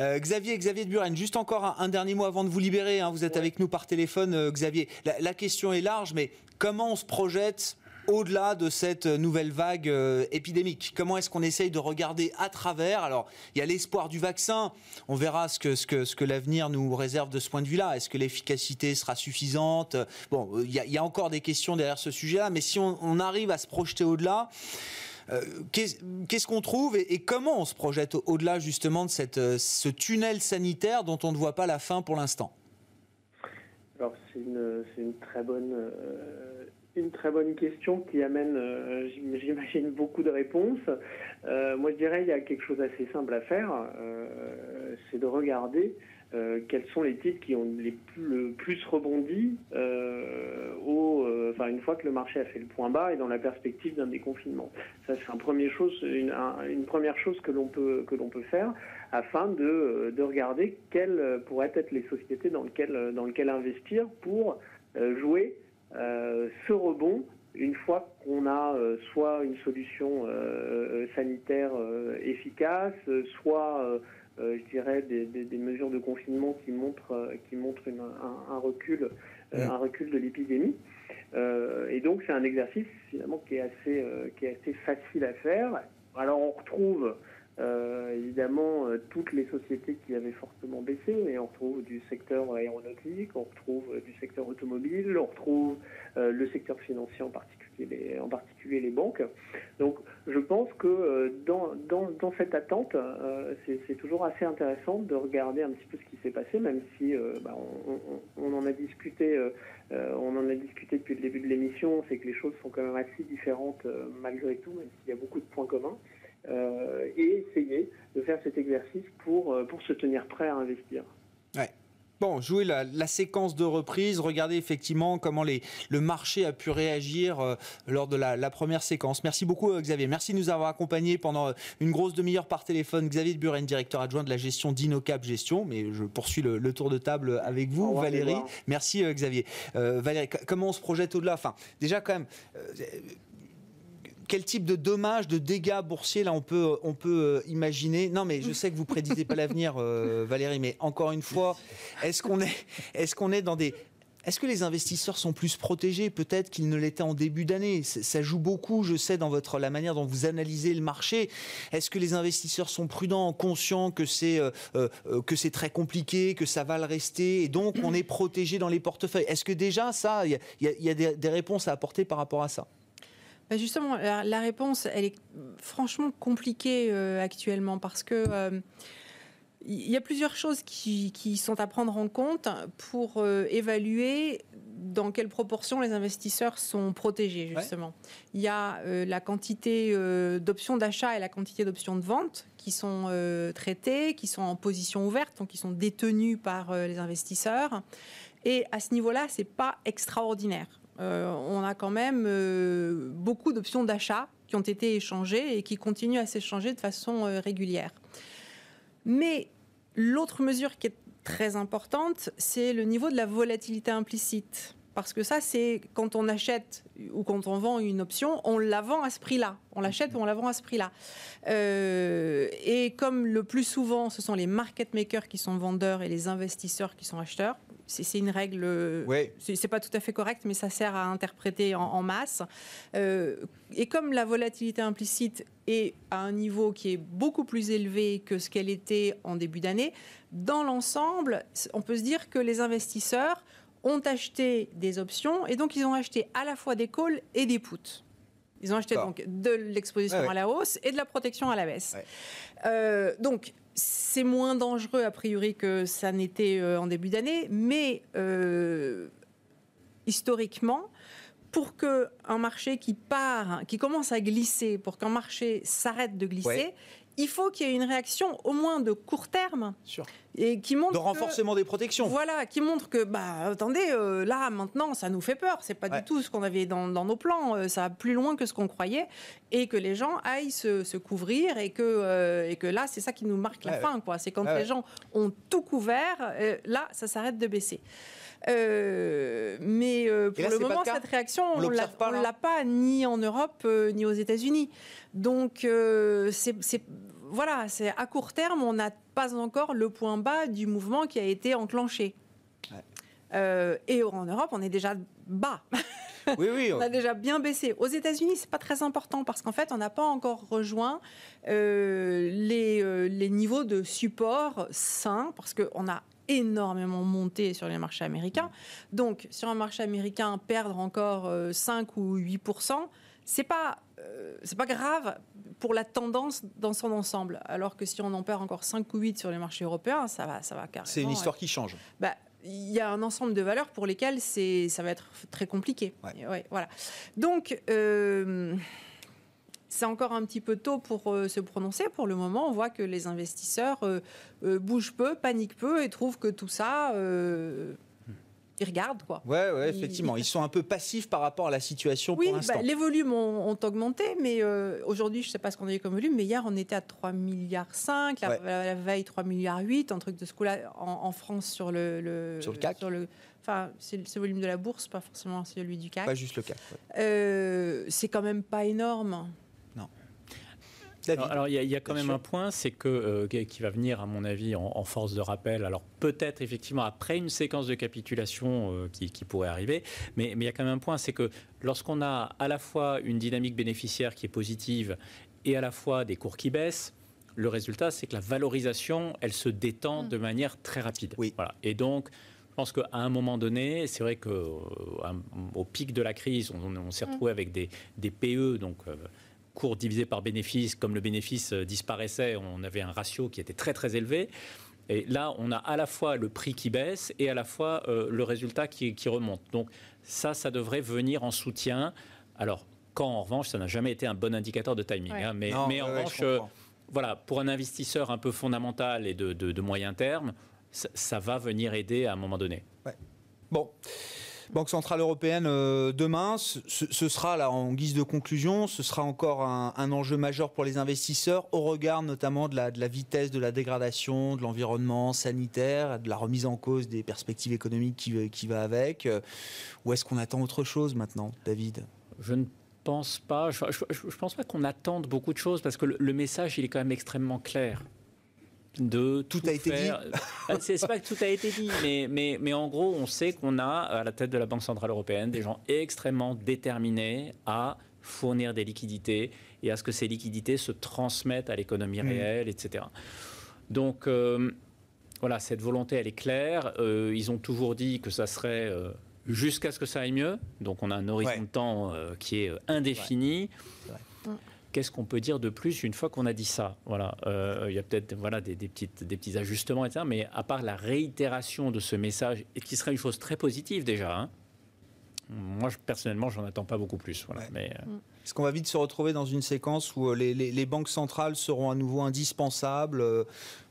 Euh, Xavier, Xavier de Buren, juste encore un, dernier mot avant de vous libérer. Hein. vous êtes avec nous par téléphone, euh, Xavier. la, question est large, mais comment on se projette au-delà de cette nouvelle vague euh, épidémique Comment est-ce qu'on essaye de regarder à travers? Alors, il y a l'espoir du vaccin. On verra ce que, l'avenir nous réserve de ce point de vue-là. Est-ce que l'efficacité sera suffisante? Bon, il y, a, encore des questions derrière ce sujet-là, mais si on, arrive à se projeter au-delà, euh, qu'est-ce qu'on trouve et, comment on se projette au-delà justement de euh, ce tunnel sanitaire dont on ne voit pas la fin pour l'instant? Alors c'est une, très bonne une très bonne question qui amène, euh, j'imagine, beaucoup de réponses. Euh, moi, je dirais il y a quelque chose d'assez simple à faire, euh, c'est de regarder quels sont les titres qui ont les plus, le plus rebondi enfin, une fois que le marché a fait le point bas et dans la perspective d'un déconfinement. Ça, c'est une, première chose, que l'on peut, faire afin de, de regarder quelles pourraient être les sociétés dans lesquelles, investir pour jouer ce rebond, une fois qu'on a euh, soit une solution euh, sanitaire efficace, soit je dirais des, mesures de confinement qui montrent qui montrent un, recul un recul de l'épidémie. Et donc c'est un exercice finalement qui est assez qui est assez facile à faire. Alors on retrouve euh, évidemment, euh, toutes les sociétés qui avaient fortement baissé, mais on retrouve du secteur aéronautique, on retrouve euh, du secteur automobile, on retrouve le secteur financier en particulier, les, banques. Donc, je pense que dans cette attente, c'est toujours assez intéressant de regarder un petit peu ce qui s'est passé, même si bah, on, on, en a discuté. on en a discuté depuis le début de l'émission, c'est que les choses sont quand même assez différentes malgré tout, même s'il y a beaucoup de points communs. Euh, et essayer de faire cet exercice pour, euh, pour se tenir prêt à investir. Ouais. Bon, jouer la, la, séquence de reprise, regardez effectivement comment les, le marché a pu réagir euh, lors de la, la, première séquence. Merci beaucoup Xavier, merci de nous avoir accompagnés pendant une grosse demi-heure par téléphone. Xavier de Buren, directeur adjoint de la gestion d'Inocap Gestion, mais je poursuis le, le, tour de table avec vous, Valérie. Merci Xavier. Valérie, comment on se projette au-delà? Enfin, déjà quand même quel type de dommages, de dégâts boursiers là on peut, on peut euh, imaginer? Non, mais je sais que vous prédisez pas l'avenir, euh, Valérie, mais encore une fois, est-ce qu'on est, est, qu'on est dans des est-ce que les investisseurs sont plus protégés peut-être qu'ils ne l'étaient en début d'année? Ça joue beaucoup, je sais, dans votre la manière dont vous analysez le marché. Est-ce que les investisseurs sont prudents, conscients que c'est euh, très compliqué, que ça va le rester, et donc on est protégé dans les portefeuilles? Est-ce que déjà ça, il y a, des réponses à apporter par rapport à ça? Bah, justement, la, réponse, elle est franchement compliquée euh, actuellement parce que euh, il y a plusieurs choses qui, sont à prendre en compte pour euh, évaluer dans quelle proportion les investisseurs sont protégés, justement. Il y a la quantité d'options d'achat et la quantité d'options de vente qui sont traitées, qui sont en position ouverte, donc qui sont détenues par les investisseurs. Et à ce niveau-là, c'est pas extraordinaire. Euh, on a quand même euh, beaucoup d'options d'achat qui ont été échangées et qui continuent à s'échanger de façon euh, régulière. Mais l'autre mesure qui est très importante, c'est le niveau de la volatilité implicite. Parce que ça, c'est quand on achète ou quand on vend une option, on la vend à ce prix-là. On l'achète ou on la vend à ce prix-là. et comme le plus souvent, ce sont les market makers qui sont vendeurs et les investisseurs qui sont acheteurs, c'est une règle, ouais. c'est pas tout à fait correct, mais ça sert à interpréter en, masse. Euh, et comme la volatilité implicite est à un niveau qui est beaucoup plus élevé que ce qu'elle était en début d'année, dans l'ensemble, on peut se dire que les investisseurs ont acheté des options et donc ils ont acheté à la fois des calls et des puts. Ils ont acheté donc de l'exposition à la hausse et de la protection à la baisse. Euh, donc c'est moins dangereux a priori que ça n'était euh, en début d'année, mais euh, historiquement, pour qu'un marché qui part, qui commence à glisser, pour qu'un marché s'arrête de glisser, il faut qu'il y ait une réaction au moins de court terme. Et qui montre de renforcement des protections. Voilà, qui montre que, bah, attendez, euh, là, maintenant, ça nous fait peur. C'est pas du tout ce qu'on avait dans, nos plans. Euh, ça va plus loin que ce qu'on croyait. Et que les gens aillent se, couvrir et que, euh, et que là, c'est ça qui nous marque la fin. quoi. C'est quand les gens ont tout couvert, là, ça s'arrête de baisser. Mais pour le moment, cette réaction, on ne l'a pas ni en Europe ni aux États-Unis. Donc, c'est voilà, c'est à court terme, on n'a pas encore le point bas du mouvement qui a été enclenché. Euh, et en Europe, on est déjà bas. Oui, oui. on a déjà bien baissé. Aux États-Unis, c'est pas très important parce qu'en fait, on n'a pas encore rejoint euh, les, euh, les, niveaux de support sains parce qu'on a énormément monté sur les marchés américains. Donc, sur un marché américain, perdre encore 5 ou 8 c'est pas c'est pas grave pour la tendance dans son ensemble. Alors que si on en perd encore 5 ou 8 sur les marchés européens, ça va, ça va carrément. C'est une histoire qui change. Bah, il y a un ensemble de valeurs pour lesquelles c'est, ça va être très compliqué. Ouais. voilà. Donc, euh, c'est encore un petit peu tôt pour euh, se prononcer. Pour le moment, on voit que les investisseurs euh, bougent peu, paniquent peu et trouvent que tout ça ils regardent quoi. Ouais, ouais effectivement, ils... sont un peu passifs par rapport à la situation oui, pour l'instant. Bah, les volumes ont, augmenté, mais euh, aujourd'hui, je ne sais pas ce qu'on a eu comme volume, mais hier on était à 3 milliards 5, la, veille 3 milliards 8, un truc de ce coup-là en, France sur le, sur le CAC. Sur le, enfin, c'est le volume de la bourse, pas forcément celui du CAC. Pas juste le CAC. Euh, c'est quand même pas énorme. Alors, il y, a quand même un point, c'est que euh, qui va venir, à mon avis, en, force de rappel. Alors peut-être effectivement après une séquence de capitulation euh, qui, pourrait arriver, mais, il y a quand même un point, c'est que lorsqu'on a à la fois une dynamique bénéficiaire qui est positive et à la fois des cours qui baissent, le résultat, c'est que la valorisation, elle se détend mm. de manière très rapide. Oui. Voilà. Et donc, je pense qu'à un moment donné, c'est vrai qu'au euh, pic de la crise, on, s'est mm. retrouvé avec des, des PE, donc cours divisé par bénéfice, comme le bénéfice euh, disparaissait, on avait un ratio qui était très très élevé. Et là, on a à la fois le prix qui baisse et à la fois euh, le résultat qui, remonte. Donc ça, ça devrait venir en soutien. Alors, quand en revanche, ça n'a jamais été un bon indicateur de timing. Hein, mais, mais, en revanche, euh, voilà, pour un investisseur un peu fondamental et de, moyen terme, ça, ça, va venir aider à un moment donné. Bon. Banque Centrale Européenne euh, demain, ce, sera là en guise de conclusion, ce sera encore un, enjeu majeur pour les investisseurs au regard notamment de la, vitesse de la dégradation de l'environnement sanitaire, de la remise en cause des perspectives économiques qui, va avec. Euh, ou est-ce qu'on attend autre chose maintenant, David? Je ne pense pas. Je, pense pas qu'on attende beaucoup de choses parce que le, message, il est quand même extrêmement clair. De tout, a été dit. Bah, c'est pas que tout a été dit, mais, mais, mais en gros, on sait qu'on a à la tête de la Banque centrale européenne des gens extrêmement déterminés à fournir des liquidités et à ce que ces liquidités se transmettent à l'économie mmh. réelle, etc. Donc euh, voilà, cette volonté, elle est claire. Euh, ils ont toujours dit que ça serait euh, jusqu'à ce que ça aille mieux. Donc on a un horizon de temps qui est indéfini. Qu'est-ce qu'on peut dire de plus une fois qu'on a dit ça? Voilà, il y a peut-être voilà des, petites, des petits ajustements, etc. Mais à part la réitération de ce message, et qui serait une chose très positive déjà. Hein, moi, personnellement, j'en attends pas beaucoup plus. Voilà. Mais, mm. Est-ce qu'on va vite se retrouver dans une séquence où les, les banques centrales seront à nouveau indispensables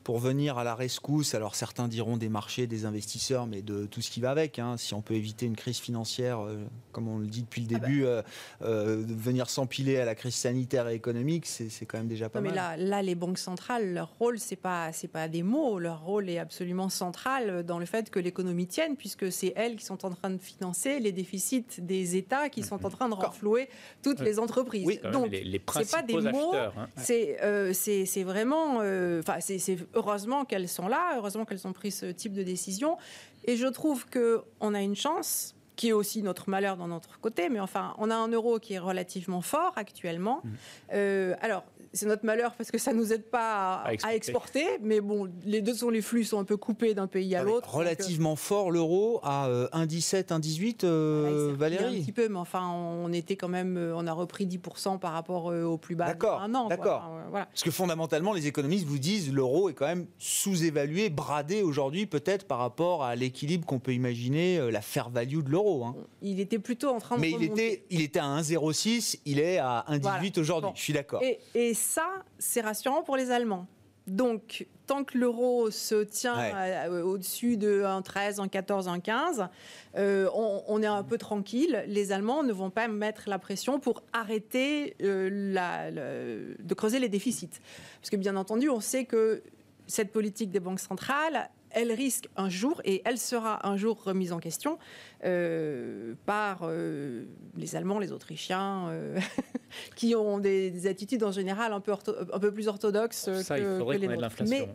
pour venir à la rescousse. Alors certains diront des marchés, des investisseurs, mais de tout ce qui va avec. Hein. Si on peut éviter une crise financière, euh, comme on le dit depuis le ah début, bah. euh, euh, venir s'empiler à la crise sanitaire et économique, c'est quand même déjà pas mal. Mais là, là, les banques centrales, leur rôle, c'est pas c'est pas des mots. Leur rôle est absolument central dans le fait que l'économie tienne, puisque c'est elles qui sont en train de financer les défisits des États qui sont en train de renflouer toutes les entreprises. Donc, les, les c'est pas des mots. Hein. C'est vraiment, enfin, c'est heureusement qu'elles sont là, heureusement qu'elles ont pris ce type de décision. Et je trouve qu'on a une chance qui est aussi notre malheur dans notre côté, mais enfin, on a un euro qui est relativement fort actuellement. Mmh. Euh, alors, c'est notre malheur parce que ça nous aide pas à, exporter. Mais bon, les deux sont les flux sont un peu coupés d'un pays à l'autre. Relativement fort l'euro à 1,17, 1,18, euh, Valérie. Un petit peu, mais enfin, on était quand même, euh, on a repris 10% par rapport euh, au plus bas. D'accord. D'accord. voilà. Parce que fondamentalement, les économistes vous disent l'euro est quand même sous-évalué, bradé aujourd'hui peut-être par rapport à l'équilibre qu'on peut imaginer, la fair value de l'euro. Hein. Il était plutôt en train de. Mais il était, il était à 1,06, il est à 1,18 aujourd'hui. Je suis d'accord. Et, et ça, c'est rassurant pour les Allemands. Donc, tant que l'euro se tient au-dessus de 1,13, 1,14, 1,15, euh, on, est un peu tranquille. Les Allemands ne vont pas mettre la pression pour arrêter euh, de creuser les déficits. Parce que, bien entendu, on sait que cette politique des banques centrales, elle risque un jour, et elle sera un jour remise en question, euh, par euh, les Allemands, les Autrichiens, euh, qui ont des, attitudes en général un peu, un peu plus orthodoxes Ça, que, il les nôtres. Mais,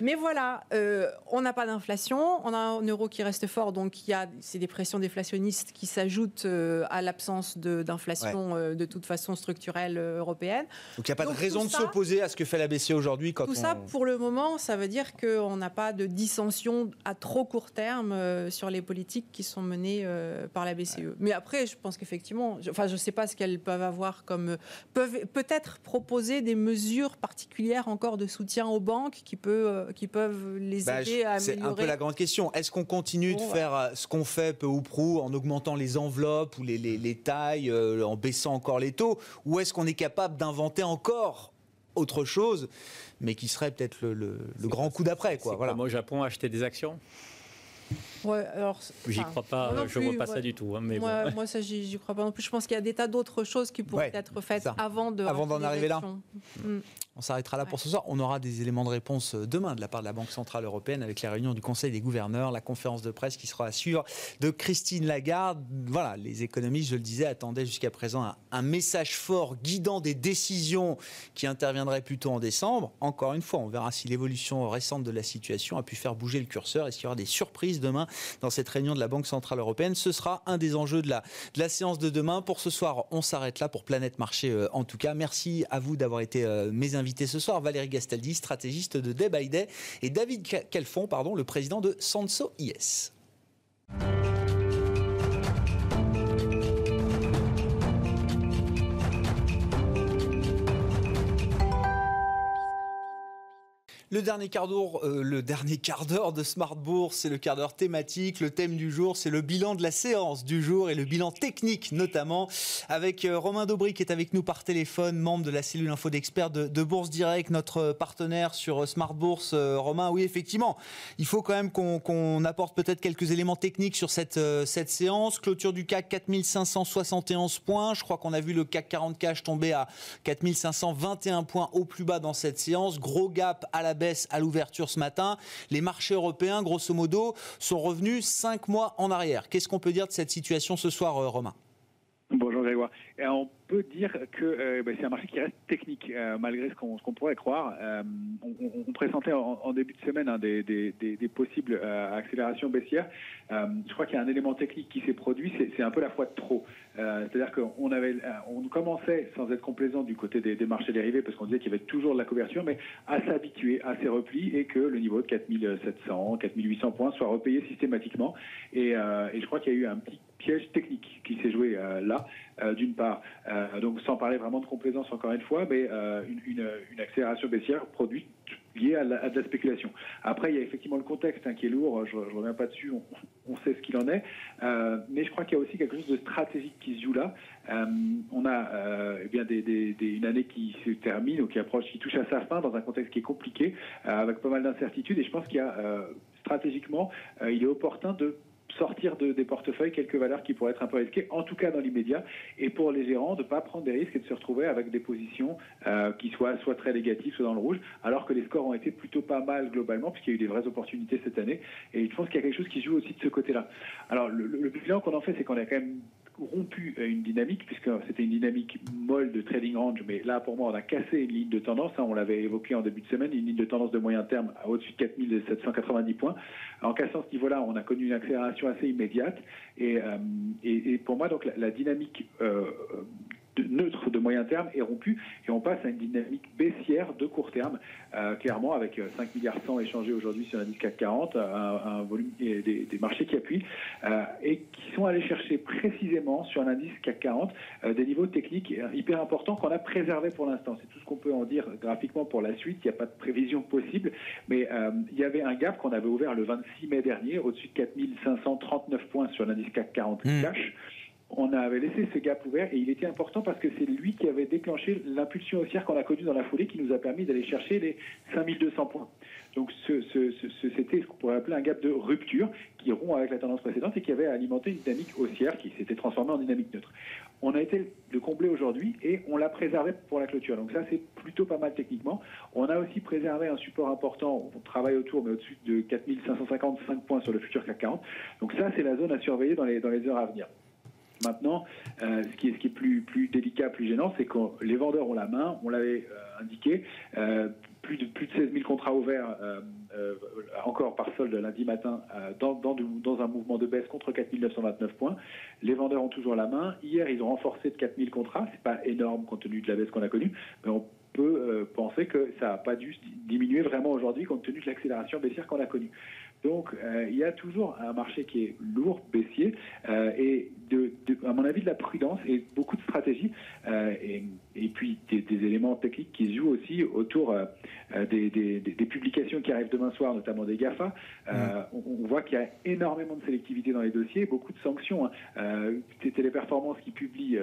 mais, voilà, on n'a pas d'inflation, on a un euro qui reste fort, donc il y a ces pressions déflationnistes qui s'ajoutent à l'absence d'inflation de, toute façon structurelle européenne. Donc il n'y a pas de raison de s'opposer à ce que fait la BCE aujourd'hui. Tout ça, pour le moment, ça veut dire qu'on n'a pas de à trop court terme sur les politiques qui sont menées euh, par la BCE. Mais après, je pense qu'effectivement, enfin, je ne sais pas ce qu'elles peuvent avoir comme. peuvent peut-être proposer des mesures particulières encore de soutien aux banques qui, peut, euh, qui peuvent les bah, aider à améliorer. C'est un peu la grande question. Est-ce qu'on continue de faire euh, ce qu'on fait peu ou prou en augmentant les enveloppes ou les, les, tailles, en baissant encore les taux? Ou est-ce qu'on est capable d'inventer encore autre chose, mais qui serait peut-être le, le, grand coup d'après. Quoi. Voilà. Moi, au Japon, acheter des actions? Ouais, alors. J'y crois pas, je ne vois pas ça du tout. Hein, mais moi, moi, ça, j'y crois pas non plus. Je pense qu'il y a des tas d'autres choses qui pourraient être faites avant de. Avant d'en arriver là. Mm. On s'arrêtera là pour ce soir. On aura des éléments de réponse euh, demain de la part de la Banque Centrale Européenne avec les réunions du Conseil des gouverneurs, la conférence de presse qui sera à suivre de Christine Lagarde. Voilà, les économistes, je le disais, attendaient jusqu'à présent un, message fort guidant des décisions qui interviendraient plutôt en décembre. Encore une fois, on verra si l'évolution récente de la situation a pu faire bouger le curseur et s'il y aura des surprises demain dans cette réunion de la Banque Centrale Européenne. Ce sera un des enjeux de la, séance de demain. Pour ce soir, on s'arrête là pour Planète Marché euh, en tout cas. Merci à vous d'avoir été euh, mes invités ce soir Valérie Gastaldi, stratégiste de Day by Day, et David Kelfon, pardon, le président de Sanso IS. Le dernier quart d'heure, euh, le dernier quart d'heure de Smart Bourse, c'est le quart d'heure thématique. Le thème du jour, c'est le bilan de la séance du jour et le bilan technique notamment, avec euh, Romain Daubry qui est avec nous par téléphone, membre de la cellule info d'experts de, Bourse Direct, notre partenaire sur euh, Smart Bourse. Romain, oui effectivement, il faut quand même qu'on apporte peut-être quelques éléments techniques sur cette, cette séance. Clôture du CAC 4571 points. Je crois qu'on a vu le CAC 40 cash tomber à 4521 points au plus bas dans cette séance. Gros gap à la baisse à l'ouverture ce matin. Les marchés européens, grosso modo, sont revenus cinq mois en arrière. Qu'est-ce qu'on peut dire de cette situation ce soir, euh, Romain? Bonjour Grégoire. on peut dire que euh, bah, c'est un marché qui reste technique, euh, malgré ce qu'on pourrait croire. Euh, on, présentait en, début de semaine hein, des, possibles accélérations baissières. je crois qu'il y a un élément technique qui s'est produit, c'est un peu la fois de trop. C'est-à-dire qu'on on commençait, sans être complaisant du côté des, marchés dérivés, parce qu'on disait qu'il y avait toujours de la couverture, mais à s'habituer à ces replis et que le niveau de 4700, 4800 points soit repayé systématiquement. Et je crois qu'il y a eu un petit piège technique qui s'est joué euh, là, euh, d'une part. Euh, donc sans parler vraiment de complaisance encore une fois, mais une, accélération baissière produite liée à, de la spéculation. Après, il y a effectivement le contexte hein, qui est lourd, je ne reviens pas dessus, on, sait ce qu'il en est, mais je crois qu'il y a aussi quelque chose de stratégique qui se joue là. on a eh bien une année qui se termine ou qui approche, qui touche à sa fin dans un contexte qui est compliqué, avec pas mal d'incertitudes, et je pense qu'il y a stratégiquement, il est opportun de sortir de, des portefeuilles quelques valeurs qui pourraient être un peu risquées, en tout cas dans l'immédiat, et pour les gérants de ne pas prendre des risques et de se retrouver avec des positions euh, qui soient soit très négatives, soit dans le rouge, alors que les scores ont été plutôt pas mal globalement, puisqu'il y a eu des vraies opportunités cette année, et je pense qu'il y a quelque chose qui joue aussi de ce côté-là. Alors le, bilan qu'on en fait, c'est qu'on a quand même rompu une dynamique, puisque c'était une dynamique molle de trading range, mais là, pour moi, on a cassé une ligne de tendance, hein, on l'avait évoqué en début de semaine, une ligne de tendance de moyen terme à au-dessus de 4790 points. En cassant ce niveau-là, on a connu une accélération assez immédiate, et, euh, et, pour moi, donc, la, dynamique euh, neutre de moyen terme est rompu et on passe à une dynamique baissière de court terme, euh, clairement avec 5 euh, milliards 100 échangés aujourd'hui sur l'indice CAC 40, un, volume des, des, marchés qui appuient euh, et qui sont allés chercher précisément sur l'indice CAC 40 des niveaux techniques hyper importants qu'on a préservés pour l'instant. C'est tout ce qu'on peut en dire graphiquement pour la suite. Il n'y a pas de prévision possible, mais il y avait un gap qu'on avait ouvert le 26 mai dernier au-dessus de 4539 points sur l'indice CAC 40 mmh. cash on avait laissé ce gap ouvert et il était important parce que c'est lui qui avait déclenché l'impulsion haussière qu'on a connue dans la foulée qui nous a permis d'aller chercher les 5200 points. Donc c'était ce qu'on pourrait appeler un gap de rupture qui rompt avec la tendance précédente et qui avait alimenté une dynamique haussière qui s'était transformée en dynamique neutre. On a été le combler aujourd'hui et on l'a préservé pour la clôture. Donc ça c'est plutôt pas mal techniquement. On a aussi préservé un support important, on travaille autour mais au-dessus de 4555 points sur le futur CAC 40. Donc ça c'est la zone à surveiller dans les heures à venir. Maintenant, euh, ce, qui est, ce qui est plus, plus délicat, plus gênant, c'est que les vendeurs ont la main, on l'avait euh, indiqué, euh, plus, de, plus de 16 000 contrats ouverts encore par solde lundi matin dans, un mouvement de baisse contre 4 929 points. Les vendeurs ont toujours la main. Hier, ils ont renforcé de 4 000 contrats. C'est pas énorme compte tenu de la baisse qu'on a connue, mais on peut penser que ça n'a pas dû diminuer vraiment aujourd'hui compte tenu de l'accélération baissière qu'on a connue. Donc, euh, il y a toujours un marché qui est lourd, baissier, euh, et de, à mon avis, de la prudence et beaucoup de stratégie, euh, et, puis des, éléments techniques qui se jouent aussi autour des, publications qui arrivent demain soir, notamment des GAFA. Mm. On, voit qu'il y a énormément de sélectivité dans les dossiers, beaucoup de sanctions. Hein. Téléperformance qui publie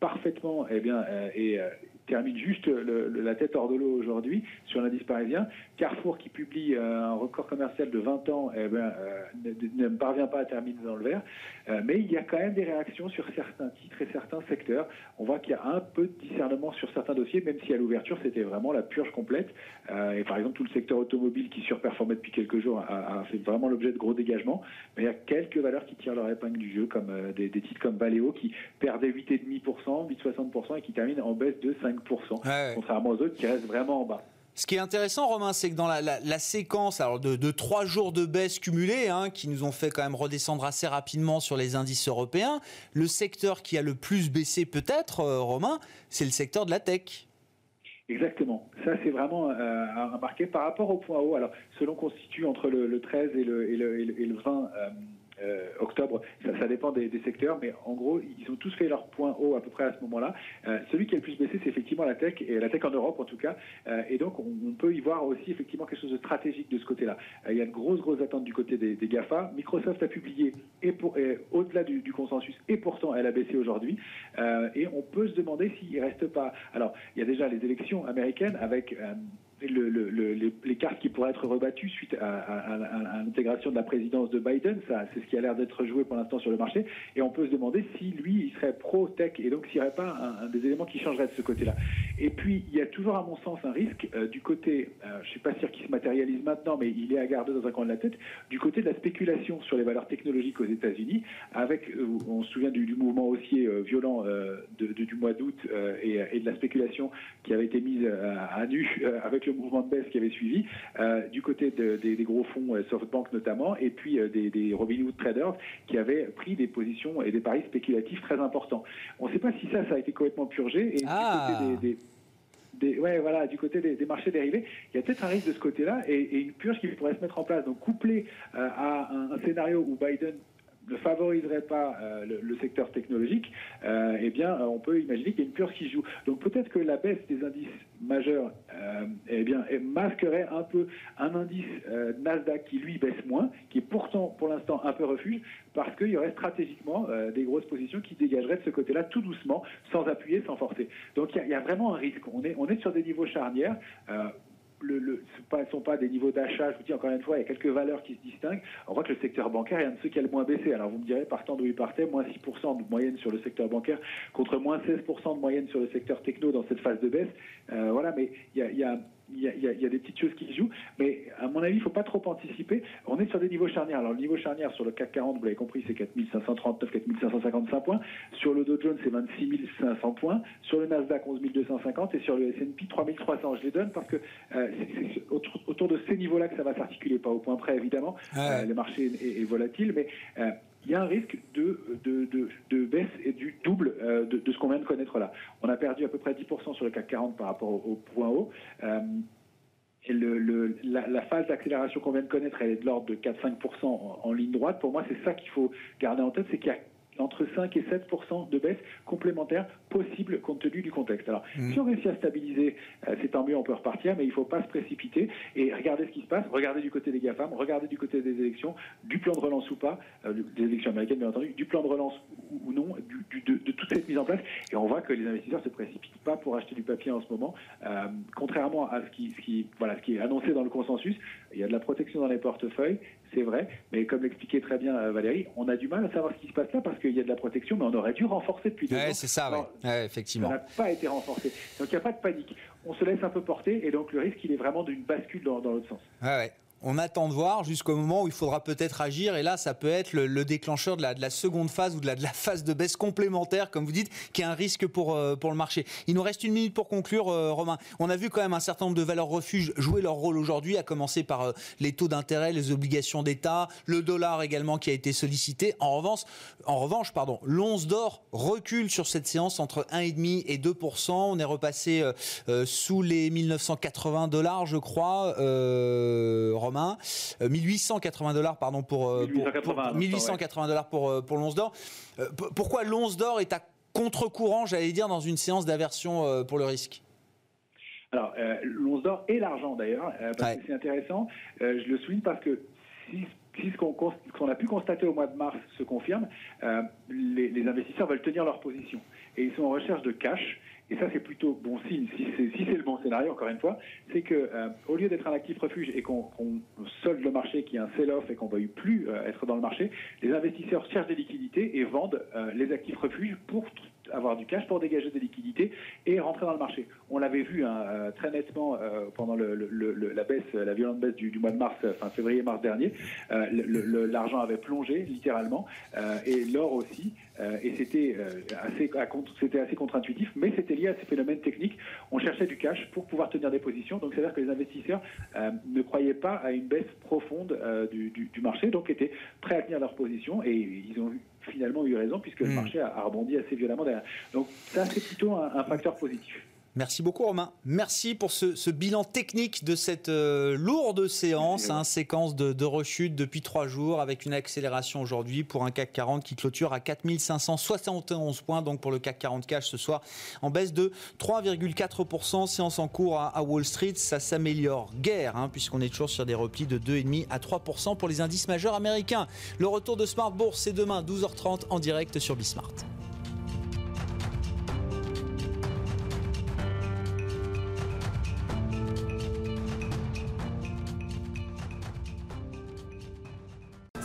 parfaitement eh bien, et termine juste la tête hors de l'eau aujourd'hui sur l'indice parisien. Carrefour qui publie euh, un record commercial de 20 ans eh ben, euh, ne, parvient pas à terminer dans le vert. Euh, mais il y a quand même des réactions sur certains titres et certains secteurs. On voit qu'il y a un peu de discernement sur certains dossiers, même si à l'ouverture c'était vraiment la purge complète. et par exemple tout le secteur automobile qui surperformait depuis quelques jours a, fait vraiment l'objet de gros dégagements. Mais il y a quelques valeurs qui tirent leur épingle du jeu, comme des, titres comme Valeo qui perdaient 8,5%, 8,60% et qui terminent en baisse de 5% contrairement aux autres qui restent vraiment en bas. Ce qui est intéressant, Romain, c'est que dans la, séquence de, trois jours de baisse cumulée, hein, qui nous ont fait quand même redescendre assez rapidement sur les indices européens, le secteur qui a le plus baissé peut-être, euh, Romain, c'est le secteur de la tech. Exactement. Ça, c'est vraiment euh, à remarquer par rapport au point haut. Alors, selon qu'on situe entre le, 13 et le, et le, 20 euh, octobre. Ça, dépend des, secteurs, mais en gros, ils ont tous fait leur point haut à peu près à ce moment-là. Euh, celui qui a le plus baissé, c'est effectivement la tech, et la tech en Europe en tout cas. Euh, et donc, on, peut y voir aussi effectivement quelque chose de stratégique de ce côté-là. il y a de grosses, grosses attentes du côté des, GAFA. Microsoft a publié au-delà du, consensus, et pourtant elle a baissé aujourd'hui. et on peut se demander s'il ne reste pas. Alors, il y a déjà les élections américaines avec les, cartes qui pourraient être rebattues suite à, l'intégration de la présidence de Biden, c'est ce qui a l'air d'être joué pour l'instant sur le marché. Et on peut se demander si lui, il serait pro-tech et donc s'il n'y aurait pas un, des éléments qui changerait de ce côté-là. Et puis, il y a toujours, à mon sens, un risque euh, du côté, euh, je ne suis pas sûr qu'il se matérialise maintenant, mais il est à garder dans un coin de la tête, du côté de la spéculation sur les valeurs technologiques aux États-Unis, avec, euh, on se souvient du, mouvement haussier violent du mois d'août et, de la spéculation qui avait été mise à, nu avec le mouvement de baisse qui avait suivi, du côté des, gros fonds SoftBank notamment, et puis des, des Robinhood traders qui avaient pris des positions et des paris spéculatifs très importants. On ne sait pas si ça, ça a été complètement purgé. Et ah. du côté des, ouais, voilà, du côté des, marchés dérivés, il y a peut-être un risque de ce côté-là et, une purge qui pourrait se mettre en place. Donc, couplé euh, à un, scénario où Biden ne favoriserait pas euh, le, secteur technologique, euh, eh bien, on peut imaginer qu'il y a une purge qui joue. Donc peut-être que la baisse des indices majeurs, euh, eh bien, masquerait un peu un indice Nasdaq qui lui baisse moins, qui est pourtant pour l'instant un peu refuge, parce qu'il y aurait stratégiquement des grosses positions qui dégageraient de ce côté-là tout doucement, sans appuyer, sans forcer. Donc il y, y, a vraiment un risque. On est, on est sur des niveaux charnières le, ne sont pas des niveaux d'achat, je vous dis encore une fois, il y a quelques valeurs qui se distinguent. On voit que le secteur bancaire est un de ceux qui a le moins baissé. Alors vous me direz, partant d'où il partait, moins 6% de moyenne sur le secteur bancaire contre moins 16% de moyenne sur le secteur techno dans cette phase de baisse. Euh, voilà, mais il y a il y, a, des petites choses qui se jouent, mais à mon avis, il ne faut pas trop anticiper. On est sur des niveaux charnières. Alors, le niveau charnière sur le CAC 40, vous l'avez compris, c'est 4539, 4555 points. Sur le Dow Jones, c'est 26 500 points. Sur le Nasdaq, 11 250. Et sur le S&P, 3300. Je les donne parce que euh, c'est autour, de ces niveaux-là que ça va s'articuler. Pas au point près, évidemment. Euh, le marché est, volatile, mais euh, il y a un risque de, de, baisse et du double euh, de, ce qu'on vient de connaître là. On a perdu à peu près 10% sur le CAC 40 par rapport au, point haut. Euh, et la, phase d'accélération qu'on vient de connaître, elle est de l'ordre de 4-5% en, en, ligne droite. Pour moi, c'est ça qu'il faut garder en tête, c'est qu'il y a entre 5 et 7 de baisse complémentaire possible compte tenu du contexte. Alors, mmh. si on réussit à stabiliser, euh, c'est tant mieux, on peut repartir, mais il ne faut pas se précipiter et regarder ce qui se passe, regarder du côté des GAFAM, regarder du côté des élections, du plan de relance ou pas, euh, des élections américaines bien entendu, du plan de relance ou, non, de, toute cette mise en place. Et on voit que les investisseurs ne se précipitent pas pour acheter du papier en ce moment, euh, contrairement à ce qui, ce qui, voilà, ce qui est annoncé dans le consensus. Il y a de la protection dans les portefeuilles, c'est vrai, mais comme l'expliquait très bien euh, Valérie, on a du mal à savoir ce qui se passe là parce qu'il y a de la protection, mais on aurait dû renforcer depuis deux ouais, c'est ça, ouais. effectivement. Ça n'a pas été renforcé. Donc il n'y a pas de panique. On se laisse un peu porter et donc le risque, il est vraiment d'une bascule dans, dans l'autre sens. Ouais, on attend de voir jusqu'au moment où il faudra peut-être agir. Et là, ça peut être le, déclencheur de la, seconde phase ou de la, phase de baisse complémentaire, comme vous dites, qui est un risque pour, euh, le marché. Il nous reste une minute pour conclure, euh, Romain. On a vu quand même un certain nombre de valeurs refuges jouer leur rôle aujourd'hui, à commencer par euh, les taux d'intérêt, les obligations d'État, le dollar également qui a été sollicité. En revanche, en revanche pardon, l'once d'or recule sur cette séance entre 1,5 et 2% On est repassé sous les 1980 dollars, je crois. 1880 euh, dollars pardon pour, 1880 euh, dollars pour, euh, pour l'once d'or. pourquoi l'once d'or est à contre-courant, j'allais dire, dans une séance d'aversion pour le risque? Alors, l'once d'or et l'argent d'ailleurs, parce que c'est intéressant. je le souligne parce que si, ce qu'on a pu constater au mois de mars se confirme, les, les, investisseurs veulent tenir leur position. Et ils sont en recherche de cash et ça c'est plutôt bon signe, si c'est le bon scénario, encore une fois, c'est que euh, au lieu d'être un actif refuge et qu'on solde le marché, qui est un sell-off et qu'on ne veuille plus euh, être dans le marché, les investisseurs cherchent des liquidités et vendent euh, les actifs refuges pour avoir du cash pour dégager des liquidités et rentrer dans le marché. On l'avait vu hein, très nettement pendant la baisse, la violente baisse du, mois de mars, enfin février-mars dernier. L'argent avait plongé littéralement et l'or aussi. et c'était assez, contre-intuitif, mais c'était lié à ces phénomènes techniques. On cherchait du cash pour pouvoir tenir des positions. Donc, c'est-à-dire que les investisseurs euh, ne croyaient pas à une baisse profonde euh, du, marché, donc étaient prêts à tenir leur position et ils ont finalement eu raison puisque le hmm. marché a, rebondi assez violemment derrière. Donc, ça, c'est plutôt un facteur positif. Merci beaucoup Romain. Merci pour ce, bilan technique de cette euh, lourde séance, hein, séquence de, rechute depuis trois jours avec une accélération aujourd'hui pour un CAC 40 qui clôture à 4571 points. Donc pour le CAC 40 cash ce soir en baisse de 3,4%. Séance en cours à, Wall Street, ça s'améliore guère hein, puisqu'on est toujours sur des replis de 2,5 à 3% pour les indices majeurs américains. Le retour de Smart Bourse c'est demain 12h30 en direct sur Bismart.